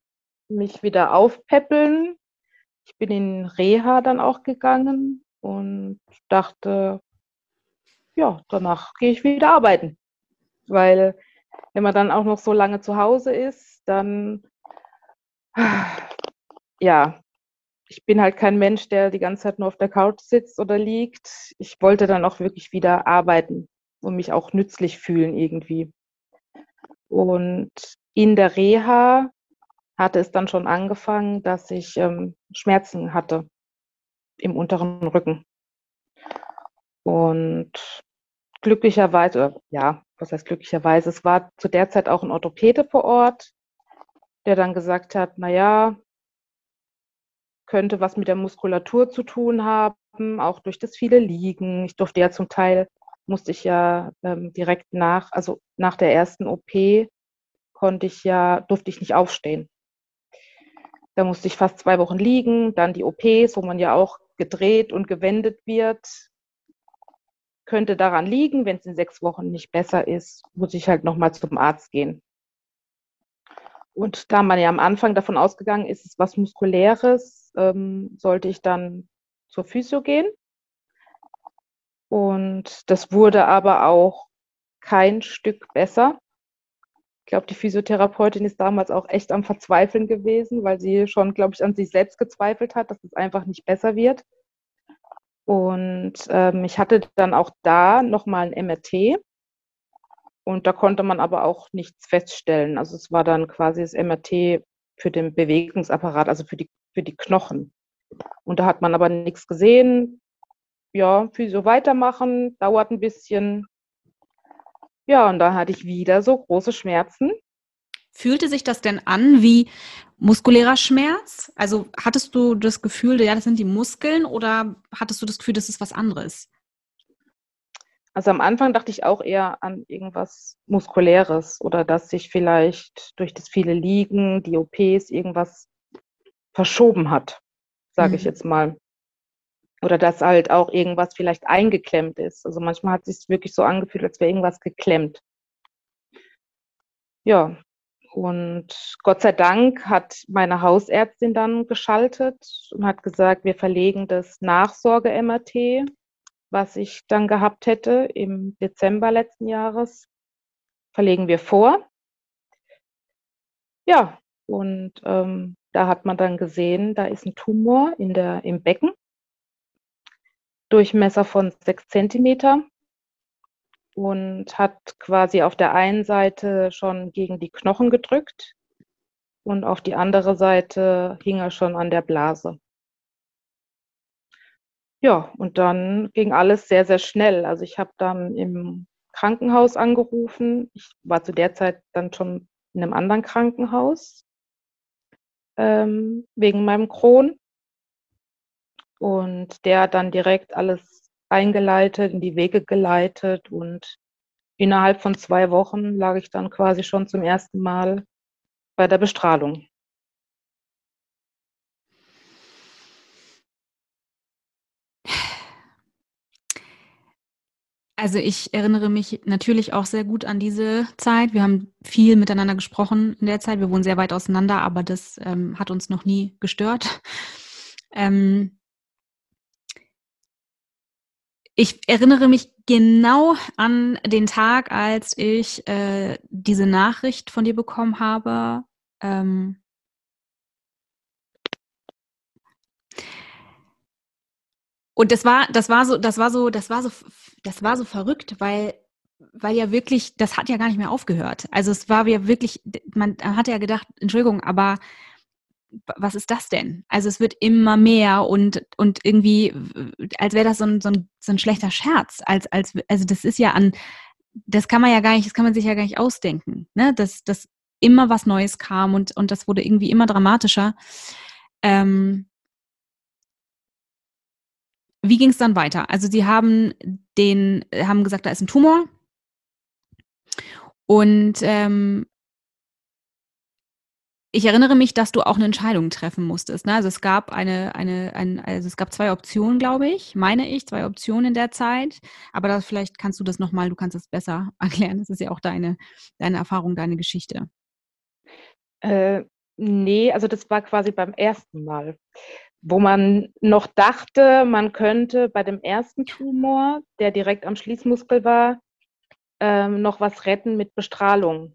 mich wieder aufpäppeln. Ich bin in Reha dann auch gegangen und dachte, ja, danach gehe ich wieder arbeiten. Weil wenn man dann auch noch so lange zu Hause ist, dann, [sighs] ja, ich bin halt kein Mensch, der die ganze Zeit nur auf der Couch sitzt oder liegt. Ich wollte dann auch wirklich wieder arbeiten und mich auch nützlich fühlen irgendwie. Und in der Reha hatte es dann schon angefangen, dass ich ähm, Schmerzen hatte im unteren Rücken. Und glücklicherweise, ja, was heißt glücklicherweise, es war zu der Zeit auch ein Orthopäde vor Ort, der dann gesagt hat, na ja, könnte was mit der Muskulatur zu tun haben, auch durch das viele Liegen. Ich durfte ja zum Teil, musste ich ja ähm, direkt nach, also nach der ersten OP, konnte ich ja, durfte ich nicht aufstehen. Da musste ich fast zwei Wochen liegen. Dann die OPs, wo man ja auch gedreht und gewendet wird. Könnte daran liegen, wenn es in sechs Wochen nicht besser ist, muss ich halt nochmal zum Arzt gehen. Und da man ja am Anfang davon ausgegangen ist, es ist was Muskuläres, ähm, sollte ich dann zur Physio gehen. Und das wurde aber auch kein Stück besser. Ich glaube, die Physiotherapeutin ist damals auch echt am Verzweifeln gewesen, weil sie schon, glaube ich, an sich selbst gezweifelt hat, dass es einfach nicht besser wird. Und ähm, ich hatte dann auch da nochmal ein MRT. Und da konnte man aber auch nichts feststellen. Also es war dann quasi das MRT für den Bewegungsapparat, also für die, für die Knochen. Und da hat man aber nichts gesehen. Ja, Physio weitermachen, dauert ein bisschen. Ja, und da hatte ich wieder so große Schmerzen. Fühlte sich das denn an wie muskulärer Schmerz? Also hattest du das Gefühl, ja, das sind die Muskeln oder hattest du das Gefühl, das ist was anderes? Also am Anfang dachte ich auch eher an irgendwas Muskuläres oder dass sich vielleicht durch das viele Liegen, die OPs, irgendwas verschoben hat, sage mhm. ich jetzt mal. Oder dass halt auch irgendwas vielleicht eingeklemmt ist. Also manchmal hat es sich wirklich so angefühlt, als wäre irgendwas geklemmt. Ja, und Gott sei Dank hat meine Hausärztin dann geschaltet und hat gesagt, wir verlegen das Nachsorge-MRT, was ich dann gehabt hätte im Dezember letzten Jahres, verlegen wir vor. Ja, und ähm, da hat man dann gesehen, da ist ein Tumor in der, im Becken. Durchmesser von sechs Zentimeter und hat quasi auf der einen Seite schon gegen die Knochen gedrückt und auf die andere Seite hing er schon an der Blase. Ja, und dann ging alles sehr, sehr schnell. Also ich habe dann im Krankenhaus angerufen. Ich war zu der Zeit dann schon in einem anderen Krankenhaus ähm, wegen meinem Kron. Und der hat dann direkt alles eingeleitet, in die Wege geleitet und innerhalb von zwei Wochen lag ich dann quasi schon zum ersten Mal bei der Bestrahlung. Also ich erinnere mich natürlich auch sehr gut an diese Zeit. Wir haben viel miteinander gesprochen in der Zeit. Wir wohnen sehr weit auseinander, aber das ähm, hat uns noch nie gestört. Ähm ich erinnere mich genau an den Tag, als ich äh, diese Nachricht von dir bekommen habe. Ähm und das war, das war so, das war so, das war so das war so verrückt, weil weil ja wirklich, das hat ja gar nicht mehr aufgehört. Also es war ja wirklich, man hat ja gedacht, Entschuldigung, aber was ist das denn? Also es wird immer mehr und, und irgendwie, als wäre das so ein, so, ein, so ein schlechter Scherz. Als, als, also das ist ja an, das kann man ja gar nicht, das kann man sich ja gar nicht ausdenken, ne? Dass, dass immer was Neues kam und, und das wurde irgendwie immer dramatischer. Ähm, wie ging es dann weiter? Also sie haben den, haben gesagt, da ist ein Tumor. Und ähm, ich erinnere mich, dass du auch eine Entscheidung treffen musstest. Ne? Also es gab eine, eine, ein, also es gab zwei Optionen, glaube ich, meine ich, zwei Optionen in der Zeit. Aber da, vielleicht kannst du das nochmal, du kannst es besser [laughs] erklären. Das ist ja auch deine, deine Erfahrung, deine Geschichte. Äh, nee, also das war quasi beim ersten Mal wo man noch dachte, man könnte bei dem ersten Tumor, der direkt am Schließmuskel war, ähm, noch was retten mit Bestrahlung.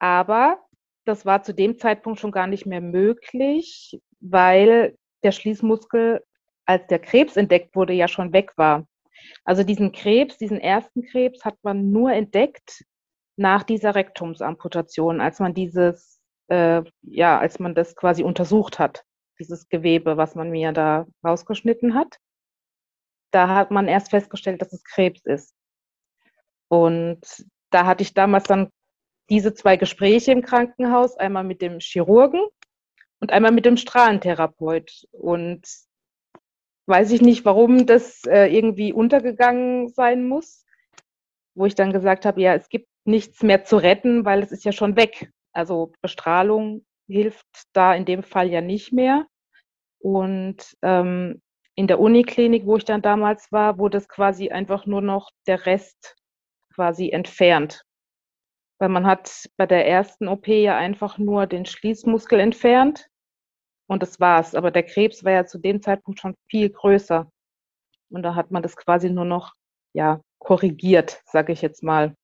Aber das war zu dem Zeitpunkt schon gar nicht mehr möglich, weil der Schließmuskel, als der Krebs entdeckt wurde, ja schon weg war. Also diesen Krebs, diesen ersten Krebs hat man nur entdeckt nach dieser Rektumsamputation, als man dieses, äh, ja, als man das quasi untersucht hat dieses Gewebe, was man mir da rausgeschnitten hat. Da hat man erst festgestellt, dass es Krebs ist. Und da hatte ich damals dann diese zwei Gespräche im Krankenhaus, einmal mit dem Chirurgen und einmal mit dem Strahlentherapeut. Und weiß ich nicht, warum das äh, irgendwie untergegangen sein muss, wo ich dann gesagt habe, ja, es gibt nichts mehr zu retten, weil es ist ja schon weg. Also Bestrahlung hilft da in dem Fall ja nicht mehr. Und ähm, in der Uniklinik, wo ich dann damals war, wurde es quasi einfach nur noch der Rest quasi entfernt. Weil man hat bei der ersten OP ja einfach nur den Schließmuskel entfernt und das war's. Aber der Krebs war ja zu dem Zeitpunkt schon viel größer. Und da hat man das quasi nur noch ja, korrigiert, sage ich jetzt mal.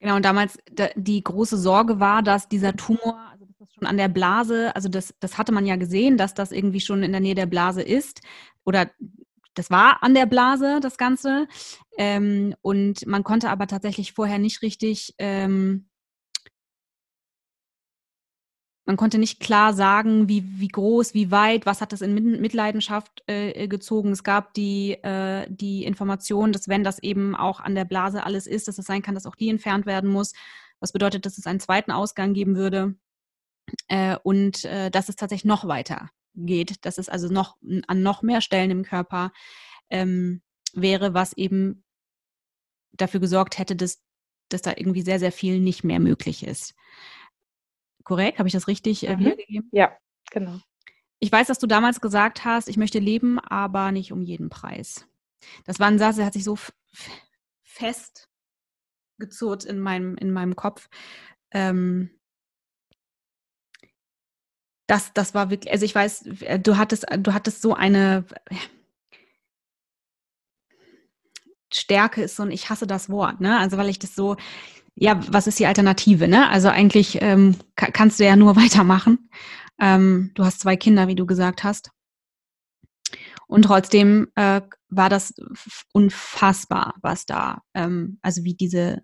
Genau, und damals die große Sorge war, dass dieser Tumor, also das schon an der Blase, also das, das hatte man ja gesehen, dass das irgendwie schon in der Nähe der Blase ist. Oder das war an der Blase, das Ganze. Ähm, und man konnte aber tatsächlich vorher nicht richtig ähm, man konnte nicht klar sagen, wie, wie groß, wie weit, was hat das in Mitleidenschaft äh, gezogen. Es gab die, äh, die Information, dass wenn das eben auch an der Blase alles ist, dass es sein kann, dass auch die entfernt werden muss. Was bedeutet, dass es einen zweiten Ausgang geben würde äh, und äh, dass es tatsächlich noch weiter geht, dass es also noch an noch mehr Stellen im Körper ähm, wäre, was eben dafür gesorgt hätte, dass, dass da irgendwie sehr, sehr viel nicht mehr möglich ist. Korrekt? Habe ich das richtig äh, mhm. wiedergegeben? Ja, genau. Ich weiß, dass du damals gesagt hast, ich möchte leben, aber nicht um jeden Preis. Das war ein Satz, der hat sich so fest gezurrt in meinem, in meinem Kopf. Ähm, das, das war wirklich, also ich weiß, äh, du hattest, du hattest so eine Stärke ist so ein, ich hasse das Wort, ne? Also weil ich das so, ja, was ist die Alternative? Ne? Also eigentlich ähm, kannst du ja nur [laughs] weitermachen. Ähm, du hast zwei Kinder, wie du gesagt hast. Und trotzdem äh, war das unfassbar, was da, ähm, also wie diese,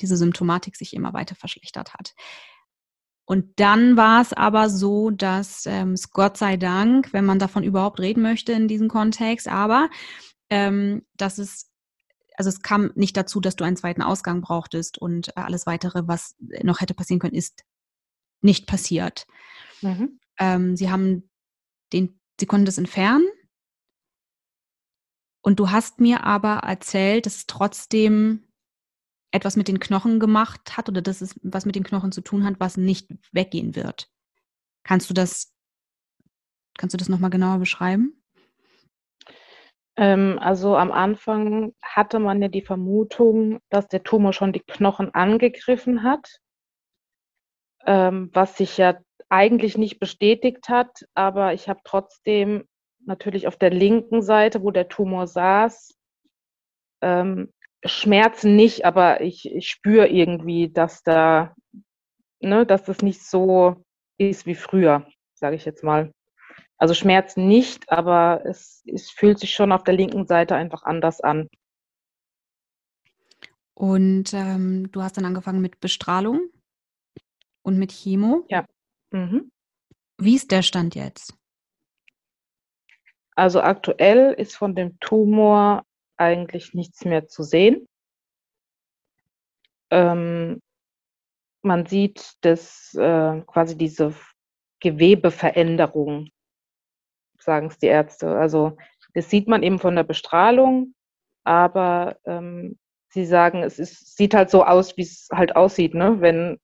diese Symptomatik sich immer weiter verschlechtert hat. Und dann war es aber so, dass ähm, es Gott sei Dank, wenn man davon überhaupt reden möchte in diesem Kontext, aber ähm, dass es also es kam nicht dazu, dass du einen zweiten Ausgang brauchtest und alles weitere, was noch hätte passieren können, ist nicht passiert. Mhm. Ähm, sie haben den, sie konnten das entfernen. Und du hast mir aber erzählt, dass es trotzdem etwas mit den Knochen gemacht hat oder dass es was mit den Knochen zu tun hat, was nicht weggehen wird. Kannst du das, kannst du das nochmal genauer beschreiben? Ähm, also am Anfang hatte man ja die Vermutung, dass der Tumor schon die Knochen angegriffen hat, ähm, was sich ja eigentlich nicht bestätigt hat, aber ich habe trotzdem natürlich auf der linken Seite, wo der Tumor saß, ähm, Schmerzen nicht, aber ich, ich spüre irgendwie, dass da, ne, dass das nicht so ist wie früher, sage ich jetzt mal. Also Schmerzen nicht, aber es, es fühlt sich schon auf der linken Seite einfach anders an. Und ähm, du hast dann angefangen mit Bestrahlung und mit Chemo? Ja. Mhm. Wie ist der Stand jetzt? Also aktuell ist von dem Tumor eigentlich nichts mehr zu sehen. Ähm, man sieht, dass äh, quasi diese Gewebeveränderung, sagen es die Ärzte. Also das sieht man eben von der Bestrahlung, aber ähm, sie sagen, es ist, sieht halt so aus, wie es halt aussieht, ne? wenn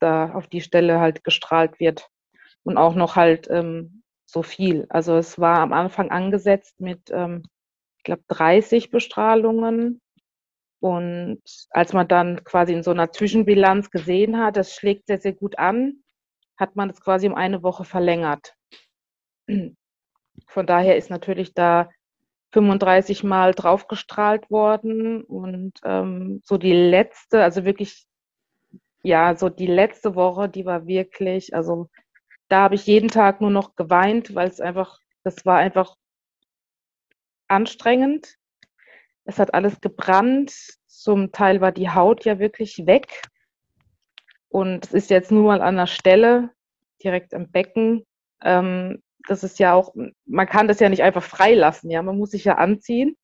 da auf die Stelle halt gestrahlt wird. Und auch noch halt ähm, so viel. Also es war am Anfang angesetzt mit, ähm, glaube, 30 Bestrahlungen. Und als man dann quasi in so einer Zwischenbilanz gesehen hat, das schlägt sehr, sehr gut an, hat man es quasi um eine Woche verlängert. Von daher ist natürlich da 35 Mal draufgestrahlt worden und ähm, so die letzte, also wirklich, ja, so die letzte Woche, die war wirklich, also da habe ich jeden Tag nur noch geweint, weil es einfach, das war einfach anstrengend. Es hat alles gebrannt. Zum Teil war die Haut ja wirklich weg. Und es ist jetzt nur mal an der Stelle, direkt am Becken. Ähm, das ist ja auch, man kann das ja nicht einfach freilassen, ja. Man muss sich ja anziehen.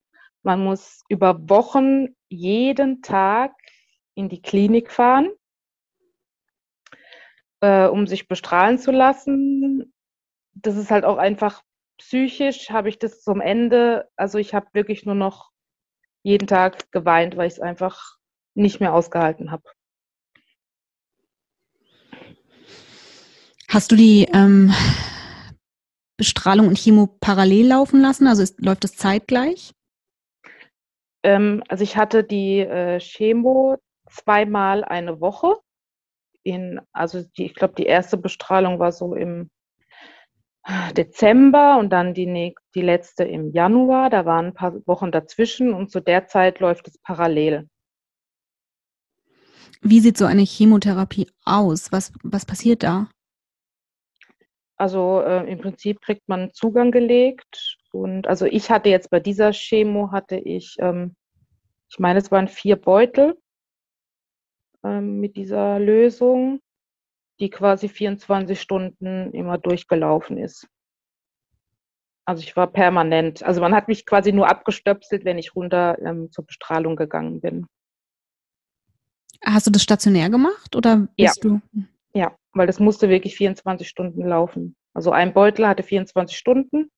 Man muss über Wochen jeden Tag in die Klinik fahren äh, um sich bestrahlen zu lassen. Das ist halt auch einfach psychisch, habe ich das zum Ende, also ich habe wirklich nur noch jeden Tag geweint, weil ich es einfach nicht mehr ausgehalten habe. Hast du die ähm, Bestrahlung und Chemo parallel laufen lassen? Also ist, läuft das zeitgleich? Ähm, also ich hatte die äh, Chemo zweimal eine Woche in, also die, ich glaube, die erste Bestrahlung war so im Dezember und dann die, die letzte im Januar. Da waren ein paar Wochen dazwischen und zu der Zeit läuft es parallel. Wie sieht so eine Chemotherapie aus? Was, was passiert da? Also äh, im Prinzip kriegt man Zugang gelegt und also ich hatte jetzt bei dieser Chemo hatte ich, ähm, ich meine, es waren vier Beutel ähm, mit dieser Lösung, die quasi 24 Stunden immer durchgelaufen ist. Also ich war permanent. Also man hat mich quasi nur abgestöpselt, wenn ich runter ähm, zur Bestrahlung gegangen bin. Hast du das stationär gemacht oder bist ja. du? Ja, weil das musste wirklich 24 Stunden laufen. Also ein Beutel hatte 24 Stunden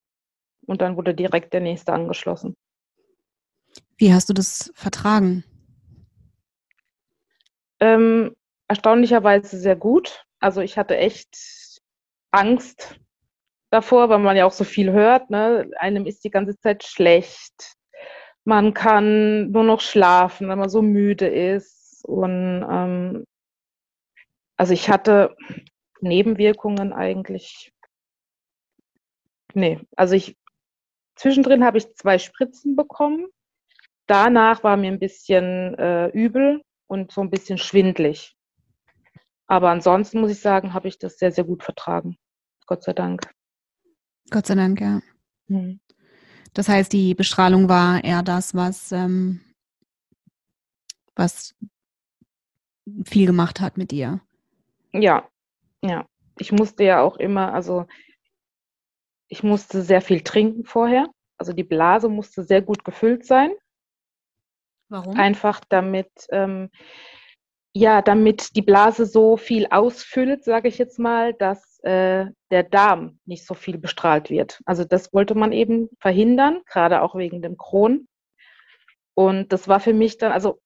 und dann wurde direkt der nächste angeschlossen. Wie hast du das vertragen? Ähm, erstaunlicherweise sehr gut. Also ich hatte echt Angst davor, weil man ja auch so viel hört. Ne? Einem ist die ganze Zeit schlecht. Man kann nur noch schlafen, wenn man so müde ist. Und ähm, also ich hatte Nebenwirkungen eigentlich. Nee, also ich zwischendrin habe ich zwei Spritzen bekommen. Danach war mir ein bisschen äh, übel und so ein bisschen schwindlig. Aber ansonsten muss ich sagen, habe ich das sehr, sehr gut vertragen. Gott sei Dank. Gott sei Dank, ja. Mhm. Das heißt, die Bestrahlung war eher das, was, ähm, was viel gemacht hat mit dir. Ja, ja. Ich musste ja auch immer, also ich musste sehr viel trinken vorher. Also die Blase musste sehr gut gefüllt sein. Warum? Einfach damit, ähm, ja, damit die Blase so viel ausfüllt, sage ich jetzt mal, dass äh, der Darm nicht so viel bestrahlt wird. Also das wollte man eben verhindern, gerade auch wegen dem Kron. Und das war für mich dann, also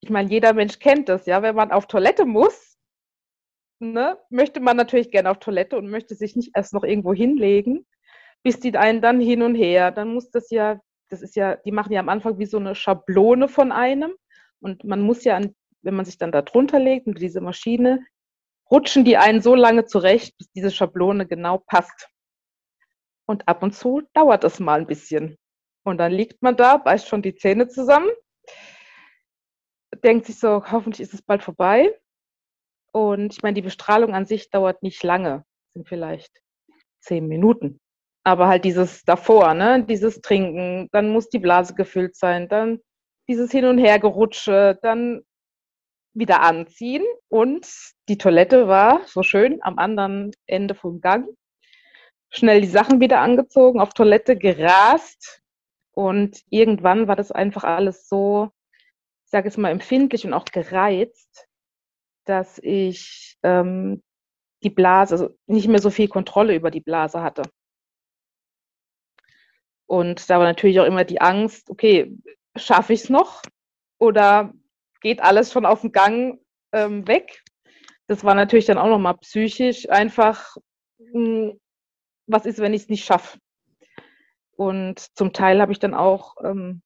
ich meine, jeder Mensch kennt das, ja, wenn man auf Toilette muss, ne, möchte man natürlich gerne auf Toilette und möchte sich nicht erst noch irgendwo hinlegen, bis die einen dann hin und her. Dann muss das ja, das ist ja, die machen ja am Anfang wie so eine Schablone von einem und man muss ja, wenn man sich dann da drunter legt und diese Maschine, rutschen die einen so lange zurecht, bis diese Schablone genau passt. Und ab und zu dauert es mal ein bisschen. Und dann liegt man da, beißt schon die Zähne zusammen, denkt sich so, hoffentlich ist es bald vorbei. Und ich meine, die Bestrahlung an sich dauert nicht lange, sind vielleicht zehn Minuten. Aber halt dieses davor, ne, dieses Trinken, dann muss die Blase gefüllt sein, dann dieses Hin- und Hergerutsche, dann wieder anziehen und die Toilette war so schön am anderen Ende vom Gang. Schnell die Sachen wieder angezogen, auf Toilette gerast und irgendwann war das einfach alles so, ich sage es mal, empfindlich und auch gereizt, dass ich ähm, die Blase, also nicht mehr so viel Kontrolle über die Blase hatte. Und da war natürlich auch immer die Angst, okay, schaffe ich es noch? Oder geht alles schon auf den Gang ähm, weg. Das war natürlich dann auch nochmal psychisch einfach, mh, hm, was ist, wenn ich es nicht schaffe? Und zum Teil habe ich dann auch, ähm,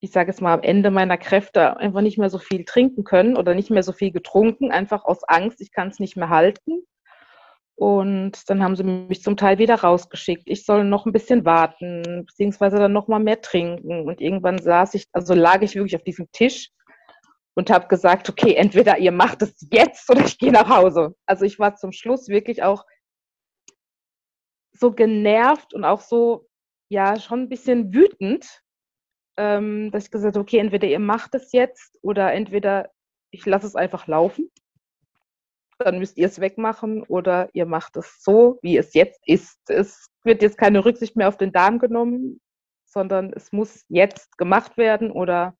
ich sage es mal, am Ende meiner Kräfte einfach nicht mehr so viel trinken können oder nicht mehr so viel getrunken, einfach aus Angst, ich kann es nicht mehr halten. Und dann haben sie mich zum Teil wieder rausgeschickt. Ich soll noch ein bisschen warten, beziehungsweise dann noch mal mehr trinken. Und irgendwann saß ich, also lag ich wirklich auf diesem Tisch und habe gesagt, okay, entweder ihr macht es jetzt oder ich gehe nach Hause. Also ich war zum Schluss wirklich auch so genervt und auch so, ja, schon ein bisschen wütend, ähm, dass ich gesagt habe, okay, entweder ihr macht es jetzt oder entweder ich lasse es einfach laufen. Dann müsst ihr es wegmachen oder ihr macht es so, wie es jetzt ist. Es wird jetzt keine Rücksicht mehr auf den Darm genommen, sondern es muss jetzt gemacht werden oder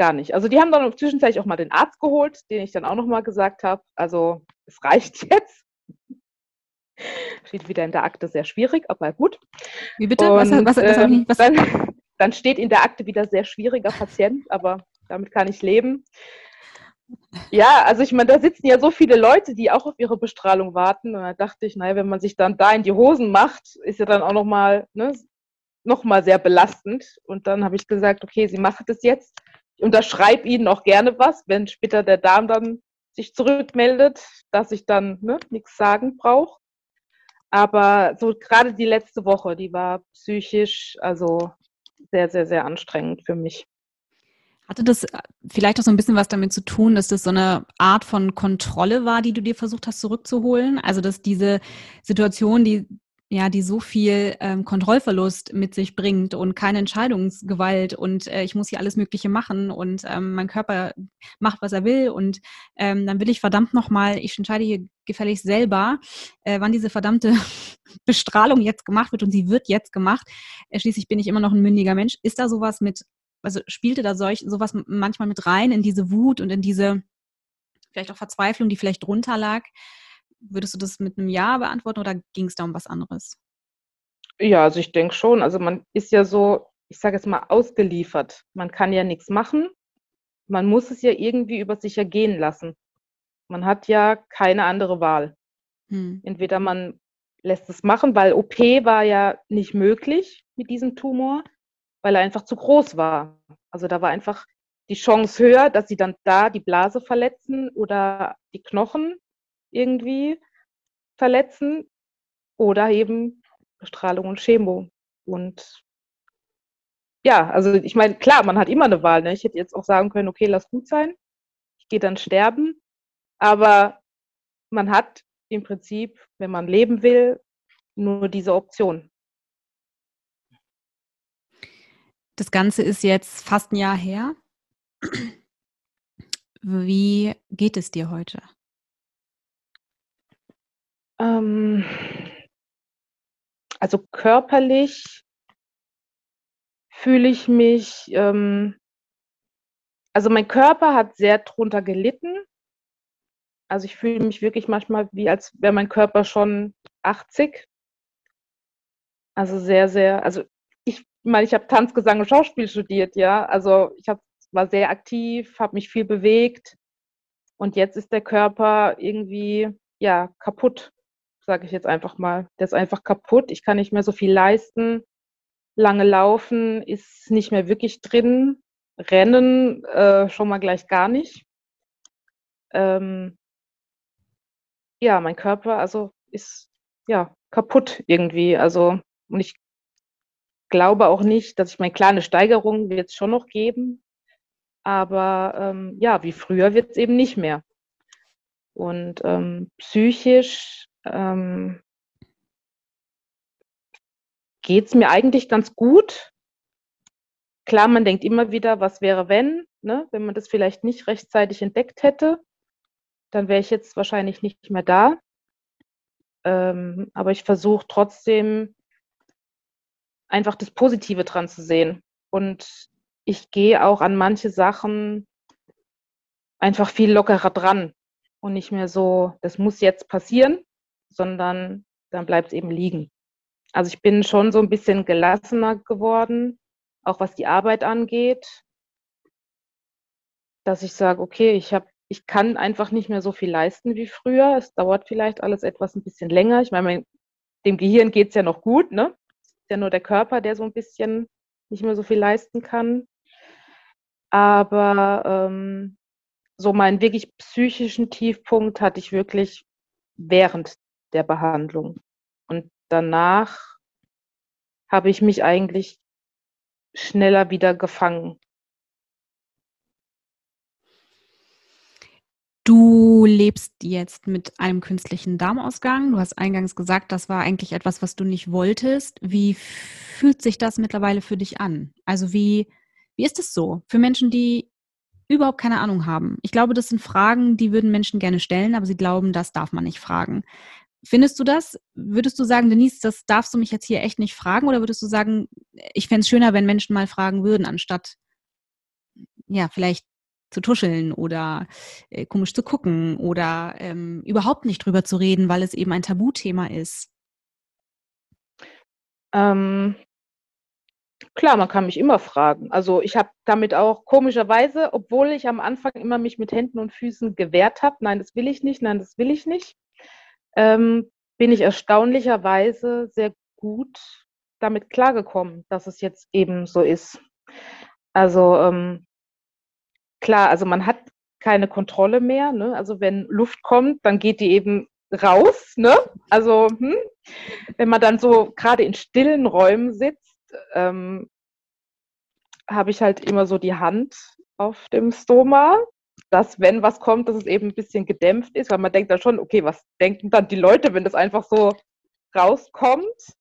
gar nicht. Also die haben dann zwischenzeitlich auch mal den Arzt geholt, den ich dann auch nochmal gesagt habe. Also es reicht [laughs] jetzt. Steht wieder in der Akte sehr schwierig, aber gut. Wie bitte? Und, was, was, was, ähm, was dann, dann steht in der Akte wieder sehr schwieriger Patient, aber damit kann ich leben. Ja, also ich meine, da sitzen ja so viele Leute, die auch auf ihre Bestrahlung warten. Und da dachte ich, naja, wenn man sich dann da in die Hosen macht, ist ja dann auch nochmal ne, noch sehr belastend. Und dann habe ich gesagt, okay, sie macht es jetzt unterschreibe ihnen auch gerne was, wenn später der Darm dann sich zurückmeldet, dass ich dann ne, nichts sagen brauche. Aber so gerade die letzte Woche, die war psychisch also sehr, sehr, sehr anstrengend für mich. Hatte das vielleicht auch so ein bisschen was damit zu tun, dass das so eine Art von Kontrolle war, die du dir versucht hast zurückzuholen? Also dass diese Situation, die ja, die so viel ähm, Kontrollverlust mit sich bringt und keine Entscheidungsgewalt und äh, ich muss hier alles Mögliche machen und ähm, mein Körper macht, was er will und ähm, dann will ich verdammt nochmal, ich entscheide hier gefälligst selber, äh, wann diese verdammte [laughs] Bestrahlung jetzt gemacht wird und sie wird jetzt gemacht. Äh, schließlich bin ich immer noch ein mündiger Mensch. Ist da sowas mit, also spielte da solch, sowas manchmal mit rein in diese Wut und in diese vielleicht auch Verzweiflung, die vielleicht drunter lag? Würdest du das mit einem Ja beantworten oder ging es da um was anderes? Ja, also ich denke schon. Also man ist ja so, ich sage jetzt mal, ausgeliefert. Man kann ja nichts machen. Man muss es ja irgendwie über sich ergehen lassen. Man hat ja keine andere Wahl. Hm. Entweder man lässt es machen, weil OP war ja nicht möglich mit diesem Tumor, weil er einfach zu groß war. Also da war einfach die Chance höher, dass sie dann da die Blase verletzen oder die Knochen irgendwie verletzen oder eben Bestrahlung und Chemo. Und ja, also ich meine, klar, man hat immer eine Wahl. Ne? Ich hätte jetzt auch sagen können, okay, lass gut sein, ich gehe dann sterben. Aber man hat im Prinzip, wenn man leben will, nur diese Option. Das Ganze ist jetzt fast ein Jahr her. Wie geht es dir heute? Ähm, also körperlich fühle ich mich, ähm, also mein Körper hat sehr drunter gelitten. Also ich fühle mich wirklich manchmal wie, als wäre mein Körper schon 80. Also sehr, sehr, also ich meine, ich habe Tanz, Gesang und Schauspiel studiert, ja. Also ich hab, war sehr aktiv, habe mich viel bewegt. Und jetzt ist der Körper irgendwie, ja, kaputt, sage ich jetzt einfach mal. Der ist einfach kaputt. Ich kann nicht mehr so viel leisten. Lange laufen ist nicht mehr wirklich drin. Rennen äh, schon mal gleich gar nicht. Ähm, ja, mein Körper also ist ja kaputt irgendwie. Also und ich glaube auch nicht, dass ich meine kleine Steigerung es schon noch geben, aber ähm, ja, wie früher wird es eben nicht mehr. Und ähm, psychisch ähm, geht es mir eigentlich ganz gut. Klar, man denkt immer wieder, was wäre, wenn, ne? wenn man das vielleicht nicht rechtzeitig entdeckt hätte, dann wäre ich jetzt wahrscheinlich nicht mehr da. Ähm, aber ich versuche trotzdem einfach das Positive dran zu sehen. Und ich gehe auch an manche Sachen einfach viel lockerer dran und nicht mehr so, das muss jetzt passieren, sondern dann bleibt es eben liegen. Also ich bin schon so ein bisschen gelassener geworden, auch was die Arbeit angeht, dass ich sage, okay, ich habe ich kann einfach nicht mehr so viel leisten wie früher. Es dauert vielleicht alles etwas ein bisschen länger. Ich meine, dem Gehirn geht es ja noch gut, ne? Es ist ja nur der Körper, der so ein bisschen nicht mehr so viel leisten kann. Aber ähm, so meinen wirklich psychischen Tiefpunkt hatte ich wirklich während der Behandlung. Und danach habe ich mich eigentlich schneller wieder gefangen. Du lebst jetzt mit einem künstlichen Darmausgang. Du hast eingangs gesagt, das war eigentlich etwas, was du nicht wolltest. Wie fühlt sich das mittlerweile für dich an? Also wie, wie ist es so für Menschen, die überhaupt keine Ahnung haben? Ich glaube, das sind Fragen, die würden Menschen gerne stellen, aber sie glauben, das darf man nicht fragen. Findest du das? Würdest du sagen, Denise, das darfst du mich jetzt hier echt nicht fragen? Oder würdest du sagen, ich fände es schöner, wenn Menschen mal fragen würden, anstatt ja, vielleicht zu tuscheln oder äh, komisch zu gucken oder ähm, überhaupt nicht drüber zu reden, weil es eben ein Tabuthema ist? Ähm, klar, man kann mich immer fragen. Also ich habe damit auch komischerweise, obwohl ich am Anfang immer mich mit Händen und Füßen gewehrt habe, nein, das will ich nicht, nein, das will ich nicht, ähm, bin ich erstaunlicherweise sehr gut damit klargekommen, dass es jetzt eben so ist. Also ähm, klar, also man hat keine Kontrolle mehr. Ne? Also wenn Luft kommt, dann geht die eben raus. Ne? Also hm, wenn man dann so gerade in stillen Räumen sitzt, ähm, habe ich halt immer so die Hand auf dem Stoma, dass wenn was kommt, dass es eben ein bisschen gedämpft ist, weil man denkt dann schon, okay, was denken dann die Leute, wenn das einfach so rauskommt,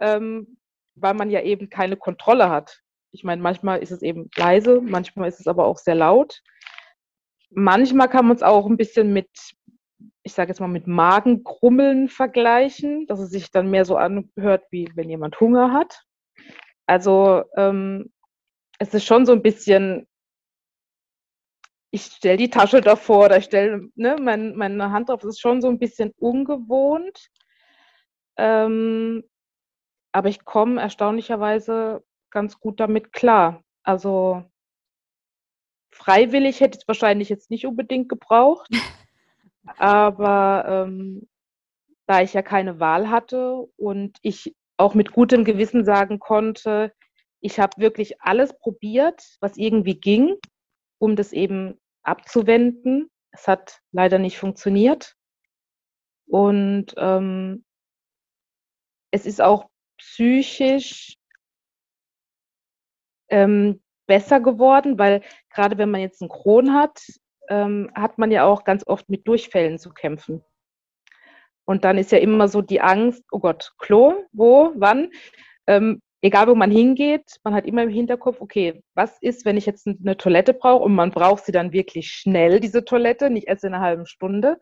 ähm, weil man ja eben keine Kontrolle hat. Ich meine, manchmal ist es eben leise, manchmal ist es aber auch sehr laut. Manchmal kann man es auch ein bisschen mit, ich sage jetzt mal, mit Magenkrummeln vergleichen, dass es sich dann mehr so anhört, wie wenn jemand Hunger hat. Also ähm, es ist schon so ein bisschen, ich stelle die Tasche davor oder ich stelle ne, mein, meine Hand drauf, es ist schon so ein bisschen ungewohnt. Ähm, aber ich komme erstaunlicherweise ganz gut damit klar. Also freiwillig hätte ich es wahrscheinlich jetzt nicht unbedingt gebraucht. [laughs] aber ähm, da ich ja keine Wahl hatte und ich auch mit gutem Gewissen sagen konnte, ich habe wirklich alles probiert, was irgendwie ging, um das eben abzuwenden. Es hat leider nicht funktioniert. Und ähm, es ist auch psychisch ähm, besser geworden, weil gerade wenn man jetzt einen Kron hat, ähm, hat man ja auch ganz oft mit Durchfällen zu kämpfen. Und dann ist ja immer so die Angst, oh Gott, Klo, wo, wann? Ähm, egal wo man hingeht, man hat immer im Hinterkopf, okay, was ist, wenn ich jetzt eine Toilette brauche und man braucht sie dann wirklich schnell, diese Toilette, nicht erst in einer halben Stunde,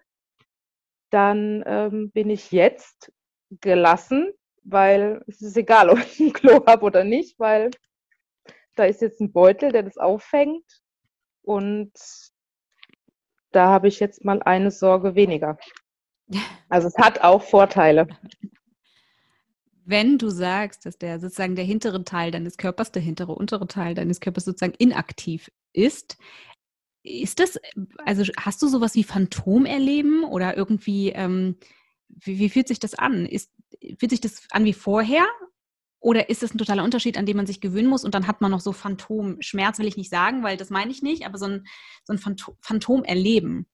dann ähm, bin ich jetzt gelassen, weil es ist egal, [laughs] ob ich ein Klo habe oder nicht, weil da ist jetzt ein Beutel, der das auffängt und da habe ich jetzt mal eine Sorge weniger. Also es hat auch Vorteile. Wenn du sagst, dass der sozusagen der hintere Teil deines Körpers, der hintere untere Teil deines Körpers sozusagen inaktiv ist, ist das, also hast du sowas wie Phantomerleben oder irgendwie, ähm, wie, wie, fühlt sich das an? Ist, fühlt sich das an wie vorher? Oder ist es ein totaler Unterschied, an dem man sich gewöhnen muss und dann hat man noch so Phantomschmerz, will ich nicht sagen, weil das meine ich nicht, aber so ein, so ein Phantom, Phantomerleben.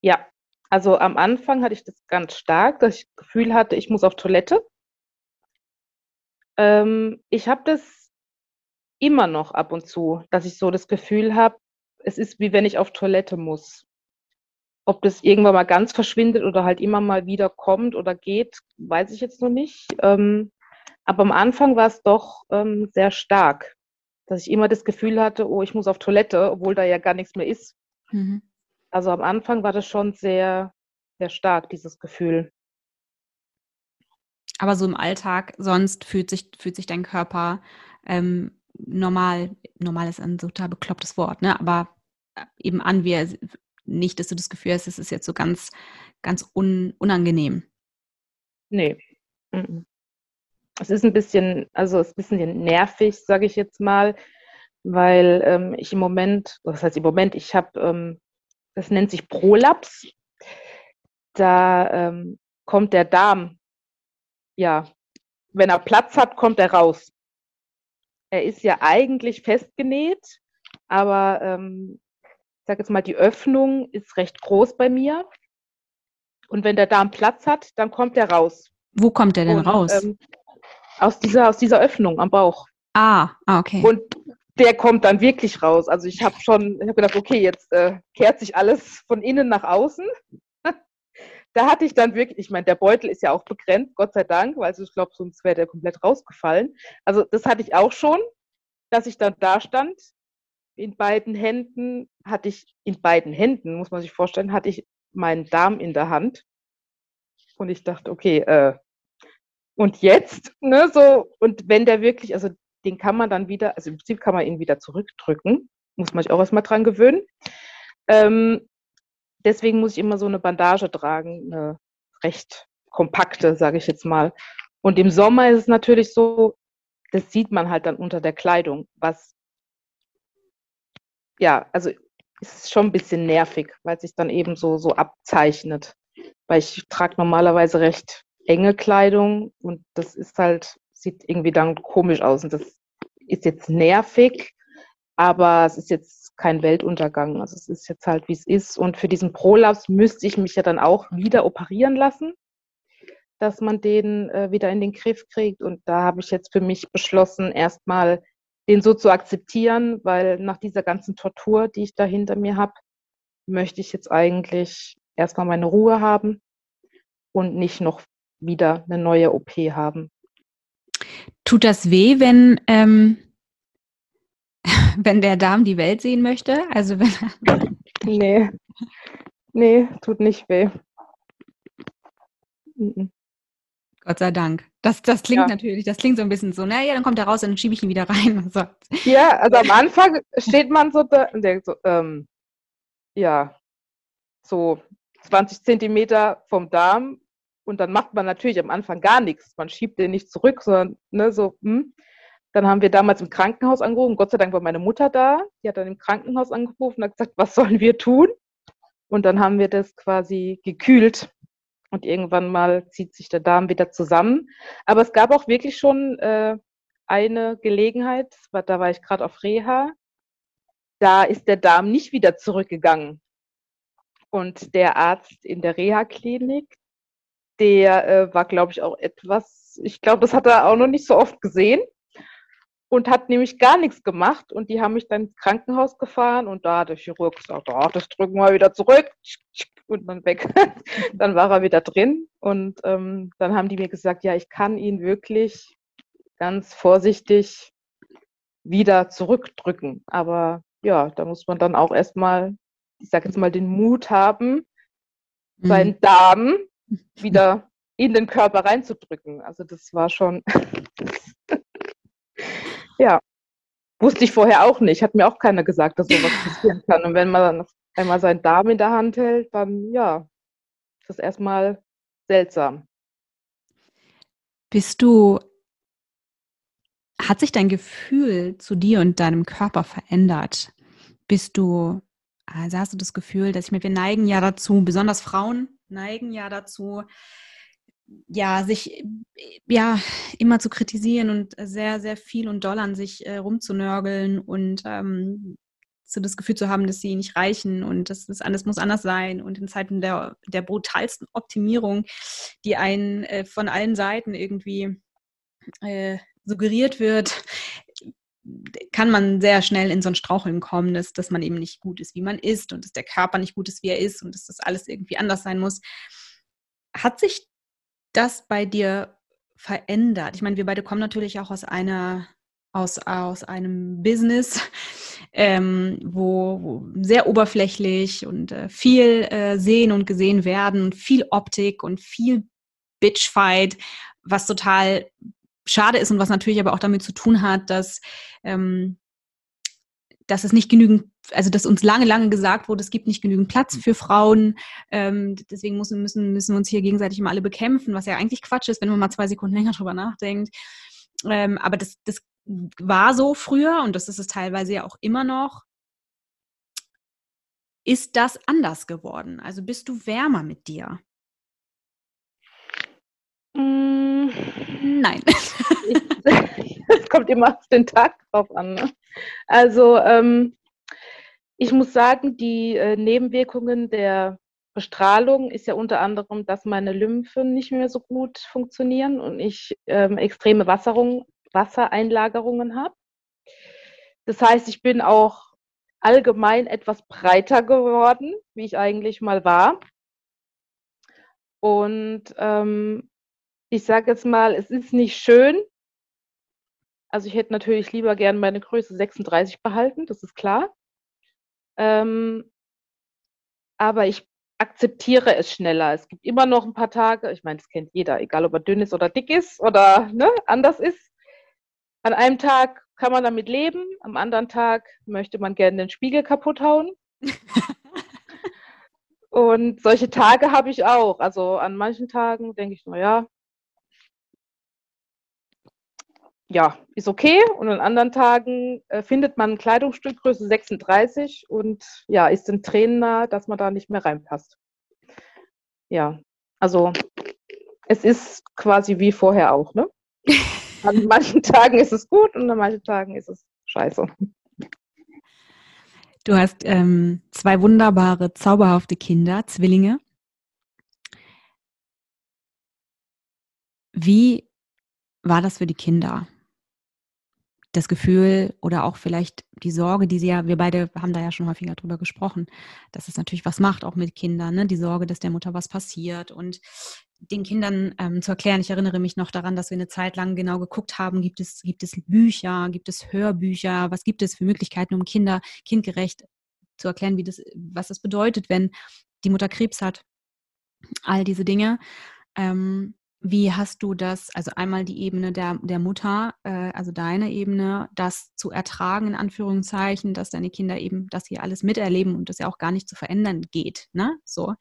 Ja, also am Anfang hatte ich das ganz stark, dass ich das Gefühl hatte, ich muss auf Toilette. Ähm, ich habe das immer noch ab und zu, dass ich so das Gefühl habe, es ist wie wenn ich auf Toilette muss. Ob das irgendwann mal ganz verschwindet oder halt immer mal wieder kommt oder geht, weiß ich jetzt noch nicht. Ähm, aber am Anfang war es doch ähm, sehr stark, dass ich immer das Gefühl hatte, oh, ich muss auf Toilette, obwohl da ja gar nichts mehr ist. Mhm. Also am Anfang war das schon sehr, sehr stark, dieses Gefühl. Aber so im Alltag, sonst fühlt sich, fühlt sich dein Körper ähm, normal, normal ist ein total beklopptes Wort, ne? aber äh, eben an, wie er, nicht, dass du das Gefühl hast, es ist jetzt so ganz, ganz un, unangenehm. Nee. Es ist ein bisschen, also es ist ein bisschen nervig, sage ich jetzt mal, weil ähm, ich im Moment, was heißt im Moment, ich habe, ähm, das nennt sich Prolaps. Da ähm, kommt der Darm, ja, wenn er Platz hat, kommt er raus. Er ist ja eigentlich festgenäht, aber ähm, ich sage jetzt mal, die Öffnung ist recht groß bei mir. Und wenn der Darm Platz hat, dann kommt er raus. Wo kommt er denn Und, raus? Ähm, aus, dieser, aus dieser Öffnung am Bauch. Ah, ah, okay. Und der kommt dann wirklich raus. Also ich habe schon, ich habe gedacht, okay, jetzt äh, kehrt sich alles von innen nach außen. Da hatte ich dann wirklich, ich meine, der Beutel ist ja auch begrenzt, Gott sei Dank, weil ich glaube, sonst wäre der komplett rausgefallen. Also das hatte ich auch schon, dass ich dann da stand. In beiden Händen hatte ich, in beiden Händen, muss man sich vorstellen, hatte ich meinen Darm in der Hand. Und ich dachte, okay, äh, und jetzt, ne, so, und wenn der wirklich, also den kann man dann wieder, also im Prinzip kann man ihn wieder zurückdrücken, muss man sich auch erstmal dran gewöhnen. Ähm, deswegen muss ich immer so eine Bandage tragen, eine recht kompakte, sage ich jetzt mal. Und im Sommer ist es natürlich so, das sieht man halt dann unter der Kleidung, was ja, also ist schon ein bisschen nervig, weil es sich dann eben so, so abzeichnet. Weil ich trage normalerweise recht enge Kleidung und das ist halt, sieht irgendwie dann komisch aus und das ist jetzt nervig, aber es ist jetzt kein Weltuntergang. Also es ist jetzt halt, wie es ist. Und für diesen Prolaps müsste ich mich ja dann auch wieder operieren lassen, dass man den äh, wieder in den Griff kriegt. Und da habe ich jetzt für mich beschlossen, erstmal den so zu akzeptieren, weil nach dieser ganzen Tortur, die ich da hinter mir habe, möchte ich jetzt eigentlich erstmal meine Ruhe haben und nicht noch wieder eine neue OP haben. Tut das weh, wenn ähm, [laughs] wenn der Darm die Welt sehen möchte? Also wenn nee. Nee, tut nicht weh. Gott sei Dank. Das, das klingt ja. natürlich, das klingt so ein bisschen so, naja, dann kommt er raus und dann schiebe ich ihn wieder rein. [laughs] So. Ja, also am Anfang steht man so da und denkt so, ähm, ja, so 20 Zentimeter vom Darm und dann macht man natürlich am Anfang gar nichts. Man schiebt den nicht zurück, sondern ne, so, hm. Dann haben wir damals im Krankenhaus angerufen. Gott sei Dank war meine Mutter da. Die hat dann im Krankenhaus angerufen und hat gesagt, was sollen wir tun? Und dann haben wir das quasi gekühlt. Und irgendwann mal zieht sich der Darm wieder zusammen. Aber es gab auch wirklich schon äh, eine Gelegenheit, da war ich gerade auf Reha, da ist der Darm nicht wieder zurückgegangen. Und der Arzt in der Reha-Klinik, der äh, war, glaube ich, auch etwas, ich glaube, das hat er auch noch nicht so oft gesehen und hat nämlich gar nichts gemacht. Und die haben mich dann ins Krankenhaus gefahren und da hat der Chirurg gesagt, oh, das drücken wir wieder zurück und dann weg. [laughs] dann war er wieder drin und ähm, dann haben die mir gesagt, ja, ich kann ihn wirklich ganz vorsichtig wieder zurückdrücken. Aber ja, da muss man dann auch erstmal, ich sage jetzt mal, den Mut haben, mhm. seinen Darm wieder in den Körper reinzudrücken. Also das war schon, [laughs] ja, wusste ich vorher auch nicht. Hat mir auch keiner gesagt, dass sowas passieren kann. Und wenn man dann einmal seinen Darm in der Hand hält, dann ja, ist das erstmal seltsam. Bist du, hat sich dein Gefühl zu dir und deinem Körper verändert? Bist du, also hast du das Gefühl, dass ich mir, wir neigen ja dazu, besonders Frauen neigen ja dazu, ja, sich ja immer zu kritisieren und sehr, sehr viel und doll an sich äh, rumzunörgeln und ähm, so das Gefühl zu haben, dass sie nicht reichen und dass das alles muss anders sein und in Zeiten der, der brutalsten Optimierung, die einen äh, von allen Seiten irgendwie äh, suggeriert wird, kann man sehr schnell in so ein Straucheln kommen, dass, dass man eben nicht gut ist, wie man ist und dass der Körper nicht gut ist, wie er ist und dass das alles irgendwie anders sein muss. Hat sich das bei dir verändert? Ich meine, wir beide kommen natürlich auch aus einer aus, aus einem Business, [laughs] ähm, wo, wo, sehr oberflächlich und äh, viel äh, sehen und gesehen werden und viel Optik und viel Bitchfight, was total schade ist und was natürlich aber auch damit zu tun hat, dass ähm, dass es nicht genügend, also dass uns lange, lange gesagt wurde, es gibt nicht genügend Platz für Frauen. Ähm, deswegen müssen, müssen, müssen wir uns hier gegenseitig immer alle bekämpfen, was ja eigentlich Quatsch ist, wenn man mal zwei Sekunden länger drüber nachdenkt. Ähm, aber das, das war so früher und das ist es teilweise ja auch immer noch. Ist das anders geworden? Also bist du wärmer mit dir? Mm, nein. [laughs] Es kommt immer auf den Tag drauf an. Ne? Also ähm, ich muss sagen, die äh, Nebenwirkungen der Bestrahlung ist ja unter anderem, dass meine Lymphen nicht mehr so gut funktionieren und ich ähm, extreme Wasserung, Wassereinlagerungen habe. Das heißt, ich bin auch allgemein etwas breiter geworden, wie ich eigentlich mal war. Und ähm, ich sage jetzt mal, es ist nicht schön, also ich hätte natürlich lieber gern meine Größe 36 behalten, das ist klar. Ähm, aber ich akzeptiere es schneller. Es gibt immer noch ein paar Tage, ich meine, das kennt jeder, egal ob er dünn ist oder dick ist oder ne, anders ist. An einem Tag kann man damit leben, am anderen Tag möchte man gerne den Spiegel kaputt hauen. [laughs] Und solche Tage habe ich auch. Also an manchen Tagen denke ich, naja, ja, ist okay. Und an anderen Tagen äh, findet man ein Kleidungsstück Größe 36 und ja, ist den Tränen nah, dass man da nicht mehr reinpasst. Ja, also es ist quasi wie vorher auch, ne? [laughs] An manchen Tagen ist es gut und an manchen Tagen ist es scheiße. Du hast ähm, zwei wunderbare, zauberhafte Kinder, Zwillinge. Wie war das für die Kinder? Das Gefühl oder auch vielleicht die Sorge, die sie ja, wir beide haben da ja schon häufiger drüber gesprochen, dass es natürlich was macht, auch mit Kindern, ne? die Sorge, dass der Mutter was passiert und den Kindern ähm, zu erklären. Ich erinnere mich noch daran, dass wir eine Zeit lang genau geguckt haben, gibt es, gibt es Bücher, gibt es Hörbücher, was gibt es für Möglichkeiten, um Kinder kindgerecht zu erklären, wie das, was das bedeutet, wenn die Mutter Krebs hat. All diese Dinge. Ähm, wie hast du das, also einmal die Ebene der, der Mutter, äh, also deine Ebene, das zu ertragen, in Anführungszeichen, dass deine Kinder eben das hier alles miterleben und das ja auch gar nicht zu verändern geht, ne? So.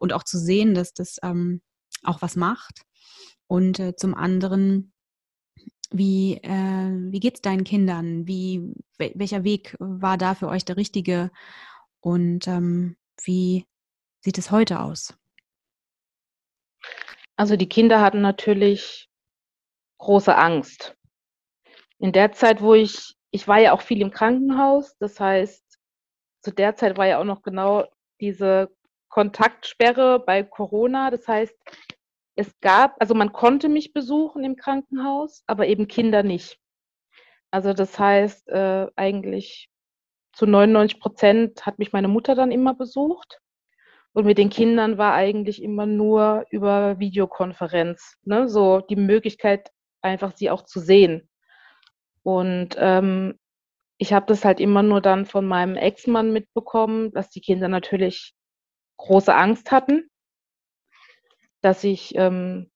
Und auch zu sehen, dass das ähm, auch was macht. Und äh, zum anderen, wie, äh, wie geht es deinen Kindern? Wie, welcher Weg war da für euch der richtige? Und ähm, wie sieht es heute aus? Also die Kinder hatten natürlich große Angst. In der Zeit, wo ich, ich war ja auch viel im Krankenhaus, das heißt, zu der Zeit war ja auch noch genau diese Kontaktsperre bei Corona. Das heißt, es gab, also man konnte mich besuchen im Krankenhaus, aber eben Kinder nicht. Also das heißt, äh, eigentlich zu 99 Prozent hat mich meine Mutter dann immer besucht. Und mit den Kindern war eigentlich immer nur über Videokonferenz, ne? so die Möglichkeit, einfach sie auch zu sehen. Und ähm, ich habe das halt immer nur dann von meinem Ex-Mann mitbekommen, dass die Kinder natürlich große Angst hatten, dass ich, ähm,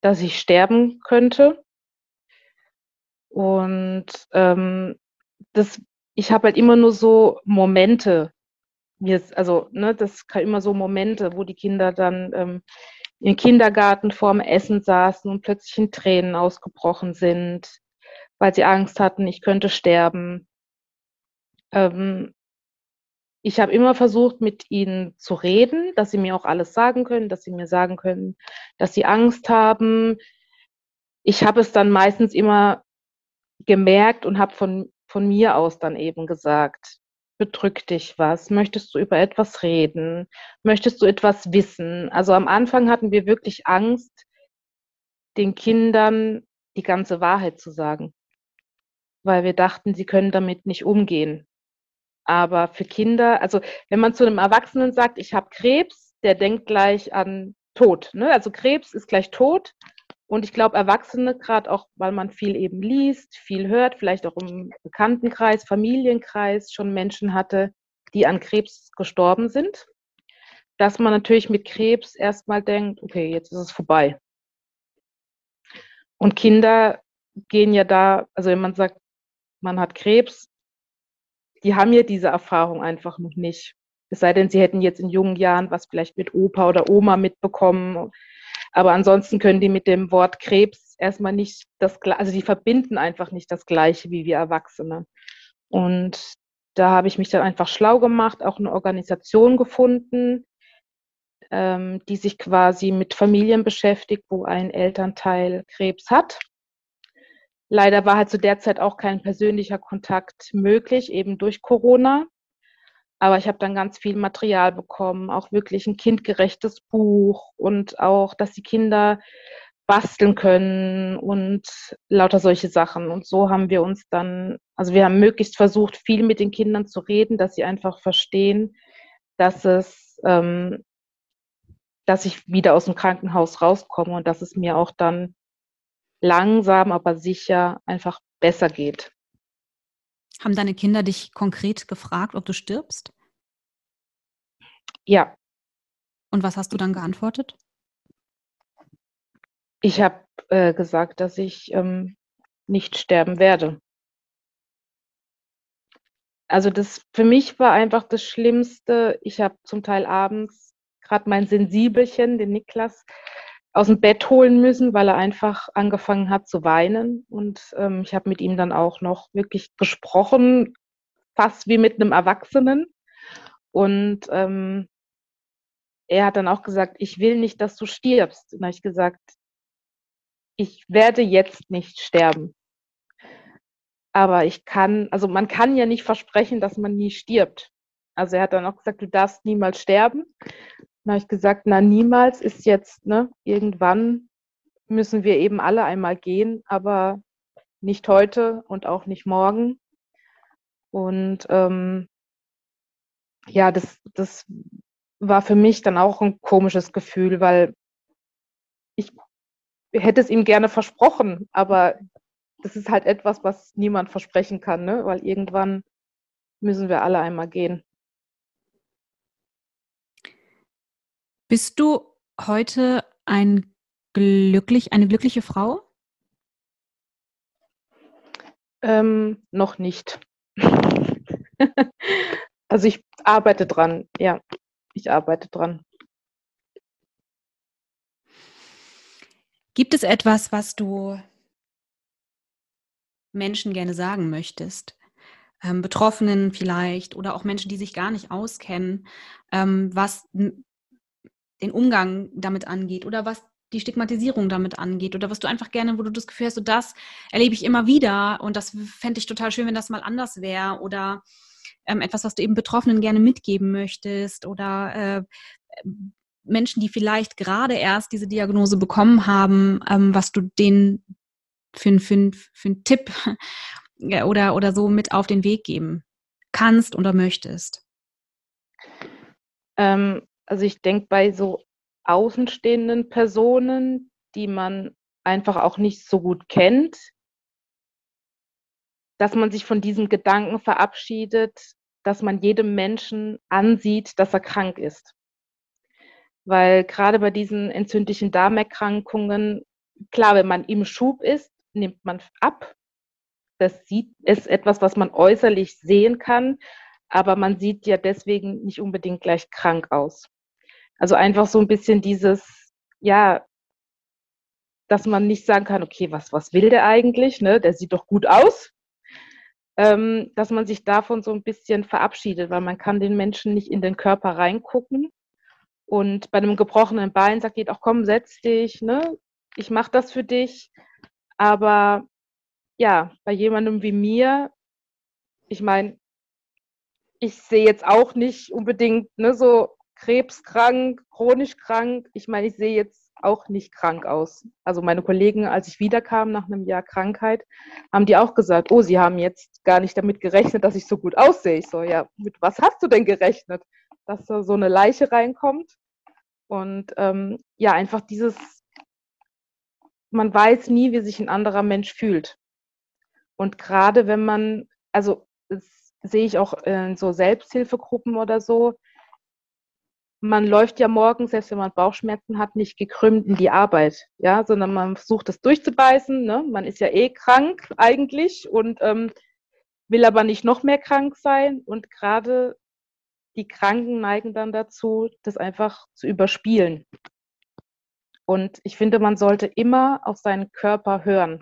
dass ich sterben könnte. Und ähm, das, ich habe halt immer nur so Momente mir, also, ne, das kann immer so Momente, wo die Kinder dann ähm, im Kindergarten vorm Essen saßen und plötzlich in Tränen ausgebrochen sind, weil sie Angst hatten, ich könnte sterben. Ähm, ich habe immer versucht, mit ihnen zu reden, dass sie mir auch alles sagen können, dass sie mir sagen können, dass sie Angst haben. Ich habe es dann meistens immer gemerkt und habe von, von mir aus dann eben gesagt, bedrückt dich was? Möchtest du über etwas reden? Möchtest du etwas wissen? Also am Anfang hatten wir wirklich Angst, den Kindern die ganze Wahrheit zu sagen, weil wir dachten, sie können damit nicht umgehen. Aber für Kinder, also wenn man zu einem Erwachsenen sagt, ich habe Krebs, der denkt gleich an Tod. Ne? Also Krebs ist gleich Tod. Und ich glaube, Erwachsene, gerade auch, weil man viel eben liest, viel hört, vielleicht auch im Bekanntenkreis, Familienkreis schon Menschen hatte, die an Krebs gestorben sind, dass man natürlich mit Krebs erstmal denkt, okay, jetzt ist es vorbei. Und Kinder gehen ja da, also wenn man sagt, man hat Krebs, die haben ja diese Erfahrung einfach noch nicht. Es sei denn, sie hätten jetzt in jungen Jahren was vielleicht mit Opa oder Oma mitbekommen aber ansonsten können die mit dem Wort Krebs erstmal nicht das, also die verbinden einfach nicht das Gleiche wie wir Erwachsene. Und da habe ich mich dann einfach schlau gemacht, auch eine Organisation gefunden, ähm, die sich quasi mit Familien beschäftigt, wo ein Elternteil Krebs hat. Leider war halt zu der Zeit auch kein persönlicher Kontakt möglich, eben durch Corona. Aber ich habe dann ganz viel Material bekommen, auch wirklich ein kindgerechtes Buch und auch, dass die Kinder basteln können und lauter solche Sachen. Und so haben wir uns dann, also wir haben möglichst versucht, viel mit den Kindern zu reden, dass sie einfach verstehen, dass es, ähm, dass ich wieder aus dem Krankenhaus rauskomme und dass es mir auch dann langsam, aber sicher einfach besser geht. Haben deine Kinder dich konkret gefragt, ob du stirbst? Ja. Und was hast du dann geantwortet? Ich habe äh, gesagt, dass ich ähm, nicht sterben werde. Also das für mich war einfach das Schlimmste. Ich habe zum Teil abends gerade mein Sensibelchen, den Niklas, aus dem Bett holen müssen, weil er einfach angefangen hat zu weinen. Und ähm, ich habe mit ihm dann auch noch wirklich gesprochen, fast wie mit einem Erwachsenen. Und ähm, er hat dann auch gesagt, ich will nicht, dass du stirbst. Und habe ich gesagt, ich werde jetzt nicht sterben. Aber ich kann, also man kann ja nicht versprechen, dass man nie stirbt. Also er hat dann auch gesagt, du darfst niemals sterben. Dann habe ich gesagt, na niemals ist jetzt, ne, irgendwann müssen wir eben alle einmal gehen, aber nicht heute und auch nicht morgen. Und ähm, ja, das, das war für mich dann auch ein komisches Gefühl, weil ich hätte es ihm gerne versprochen, aber das ist halt etwas, was niemand versprechen kann, ne? weil irgendwann müssen wir alle einmal gehen. Bist du heute ein glücklich, eine glückliche Frau? Ähm, noch nicht. [laughs] also ich arbeite dran, ja. Ich arbeite dran. Gibt es etwas, was du Menschen gerne sagen möchtest? Ähm, Betroffenen vielleicht oder auch Menschen, die sich gar nicht auskennen, ähm, was den Umgang damit angeht oder was die Stigmatisierung damit angeht oder was du einfach gerne, wo du das Gefühl hast, so das erlebe ich immer wieder und das fände ich total schön, wenn das mal anders wäre oder ähm, etwas, was du eben Betroffenen gerne mitgeben möchtest oder äh, Menschen, die vielleicht gerade erst diese Diagnose bekommen haben, ähm, was du denen für, für, für einen Tipp [laughs] oder, oder so mit auf den Weg geben kannst oder möchtest? Ähm, also ich denke bei so außenstehenden Personen, die man einfach auch nicht so gut kennt, dass man sich von diesem Gedanken verabschiedet, dass man jedem Menschen ansieht, dass er krank ist. Weil gerade bei diesen entzündlichen Darmerkrankungen, klar, wenn man im Schub ist, nimmt man ab. Das sieht, ist etwas, was man äußerlich sehen kann. aber man sieht ja deswegen nicht unbedingt gleich krank aus. Also einfach so ein bisschen dieses, ja, dass man nicht sagen kann, okay, was, was will der eigentlich? Ne? Der sieht doch gut aus. Ähm, dass man sich davon so ein bisschen verabschiedet, weil man kann den Menschen nicht in den Körper reingucken. Und bei einem gebrochenen Bein sagt jeder auch, komm, setz dich, ne? ich mache das für dich. Aber ja, bei jemandem wie mir, ich meine, ich sehe jetzt auch nicht unbedingt ne, so krebskrank, chronisch krank. Ich meine, ich sehe jetzt auch nicht krank aus. Also meine Kollegen, als ich wiederkam nach einem Jahr Krankheit, haben die auch gesagt, oh, sie haben jetzt gar nicht damit gerechnet, dass ich so gut aussehe. Ich so, ja, mit was hast du denn gerechnet? Dass da so eine Leiche reinkommt. Und ähm, ja, einfach dieses, man weiß nie, wie sich ein anderer Mensch fühlt. Und gerade wenn man, also das sehe ich auch in so Selbsthilfegruppen oder so, man läuft ja morgens, selbst wenn man Bauchschmerzen hat, nicht gekrümmt in die Arbeit, ja, sondern man versucht das durchzubeißen. Ne? Man ist ja eh krank eigentlich und ähm, will aber nicht noch mehr krank sein. Und gerade die Kranken neigen dann dazu, das einfach zu überspielen. Und ich finde, man sollte immer auf seinen Körper hören.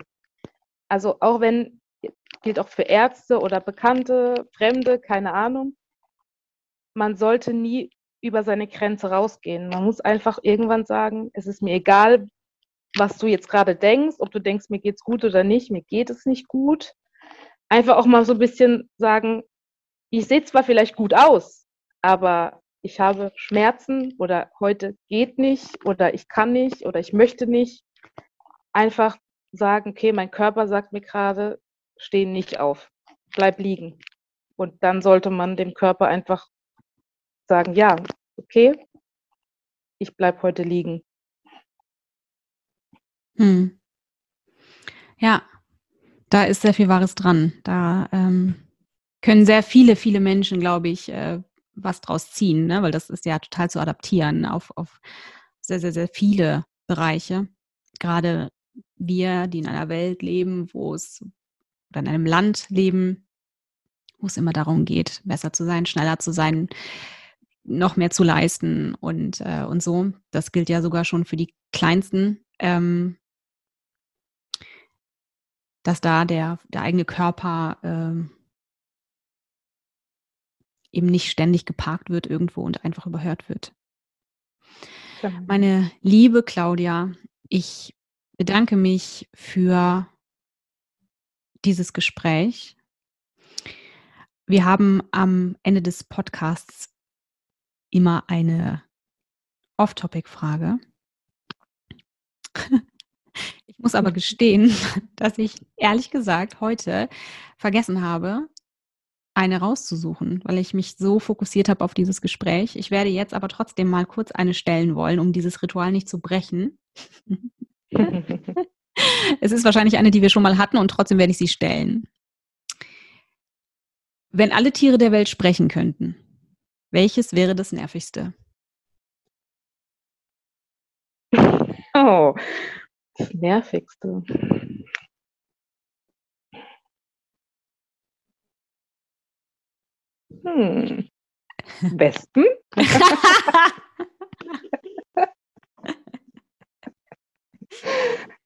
Also auch wenn, gilt auch für Ärzte oder Bekannte, Fremde, keine Ahnung, man sollte nie über seine Grenze rausgehen. Man muss einfach irgendwann sagen, es ist mir egal, was du jetzt gerade denkst, ob du denkst, mir geht's gut oder nicht, mir geht es nicht gut. Einfach auch mal so ein bisschen sagen, ich sehe zwar vielleicht gut aus, aber ich habe Schmerzen oder heute geht nicht oder ich kann nicht oder ich möchte nicht. Einfach sagen, okay, mein Körper sagt mir gerade, steh nicht auf, bleib liegen. Und dann sollte man dem Körper einfach sagen, ja, okay, ich bleibe heute liegen. Hm. Ja, da ist sehr viel Wahres dran. Da ähm, können sehr viele, viele Menschen, glaube ich, äh, was draus ziehen, ne? weil das ist ja total zu adaptieren auf, auf sehr, sehr, sehr viele Bereiche. Gerade wir, die in einer Welt leben, wo es oder in einem Land leben, wo es immer darum geht, besser zu sein, schneller zu sein, noch mehr zu leisten und, äh, und so. Das gilt ja sogar schon für die Kleinsten, ähm, dass da der, der eigene Körper ähm, eben nicht ständig geparkt wird irgendwo und einfach überhört wird. Genau. Meine liebe Claudia, ich bedanke mich für dieses Gespräch. Wir haben am Ende des Podcasts immer eine Off-Topic-Frage. [laughs] Ich muss aber gestehen, [laughs] dass ich ehrlich gesagt heute vergessen habe, eine rauszusuchen, weil ich mich so fokussiert habe auf dieses Gespräch. Ich werde jetzt aber trotzdem mal kurz eine stellen wollen, um dieses Ritual nicht zu brechen. [laughs] es ist wahrscheinlich eine, die wir schon mal hatten und trotzdem werde ich sie stellen. Wenn alle Tiere der Welt sprechen könnten, welches wäre das nervigste? [laughs] Oh, das nervigste. Hm. Wespen? [laughs]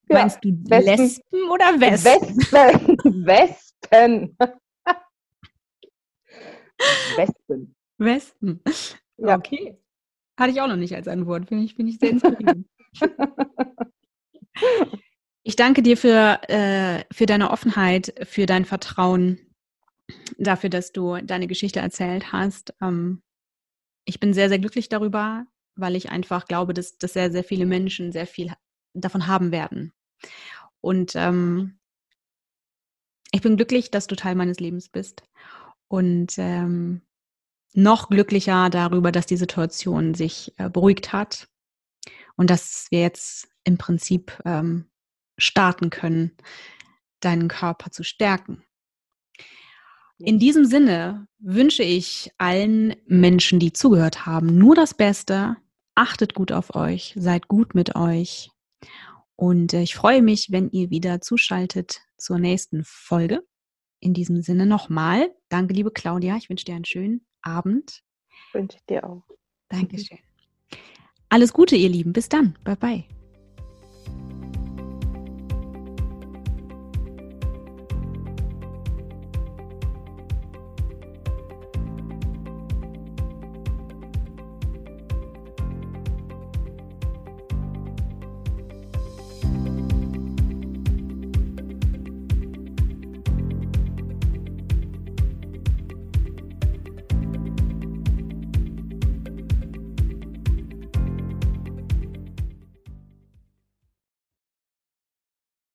Meinst du Wespen, Lesben oder Wespen? Wespen. [laughs] Wespen. Wespen. Ja. Okay. Hatte ich auch noch nicht als ein Wort. Finde ich, find ich sehr inspirierend. ich danke dir für, äh, für deine Offenheit, für dein Vertrauen, dafür, dass du deine Geschichte erzählt hast. Ähm, ich bin sehr, sehr glücklich darüber, weil ich einfach glaube, dass, dass sehr, sehr viele Menschen sehr viel davon haben werden. Und ähm, ich bin glücklich, dass du Teil meines Lebens bist. Und ähm, noch glücklicher darüber, dass die Situation sich äh, beruhigt hat und dass wir jetzt im Prinzip ähm, starten können, deinen Körper zu stärken. In diesem Sinne wünsche ich allen Menschen, die zugehört haben, nur das Beste. Achtet gut auf euch, seid gut mit euch. Und äh, ich freue mich, wenn ihr wieder zuschaltet zur nächsten Folge. in diesem Sinne nochmal, danke, liebe Claudia. Ich wünsche dir einen schönen Abend. Wünsche ich dir auch. Dankeschön. [laughs] Alles Gute, ihr Lieben. Bis dann. Bye bye.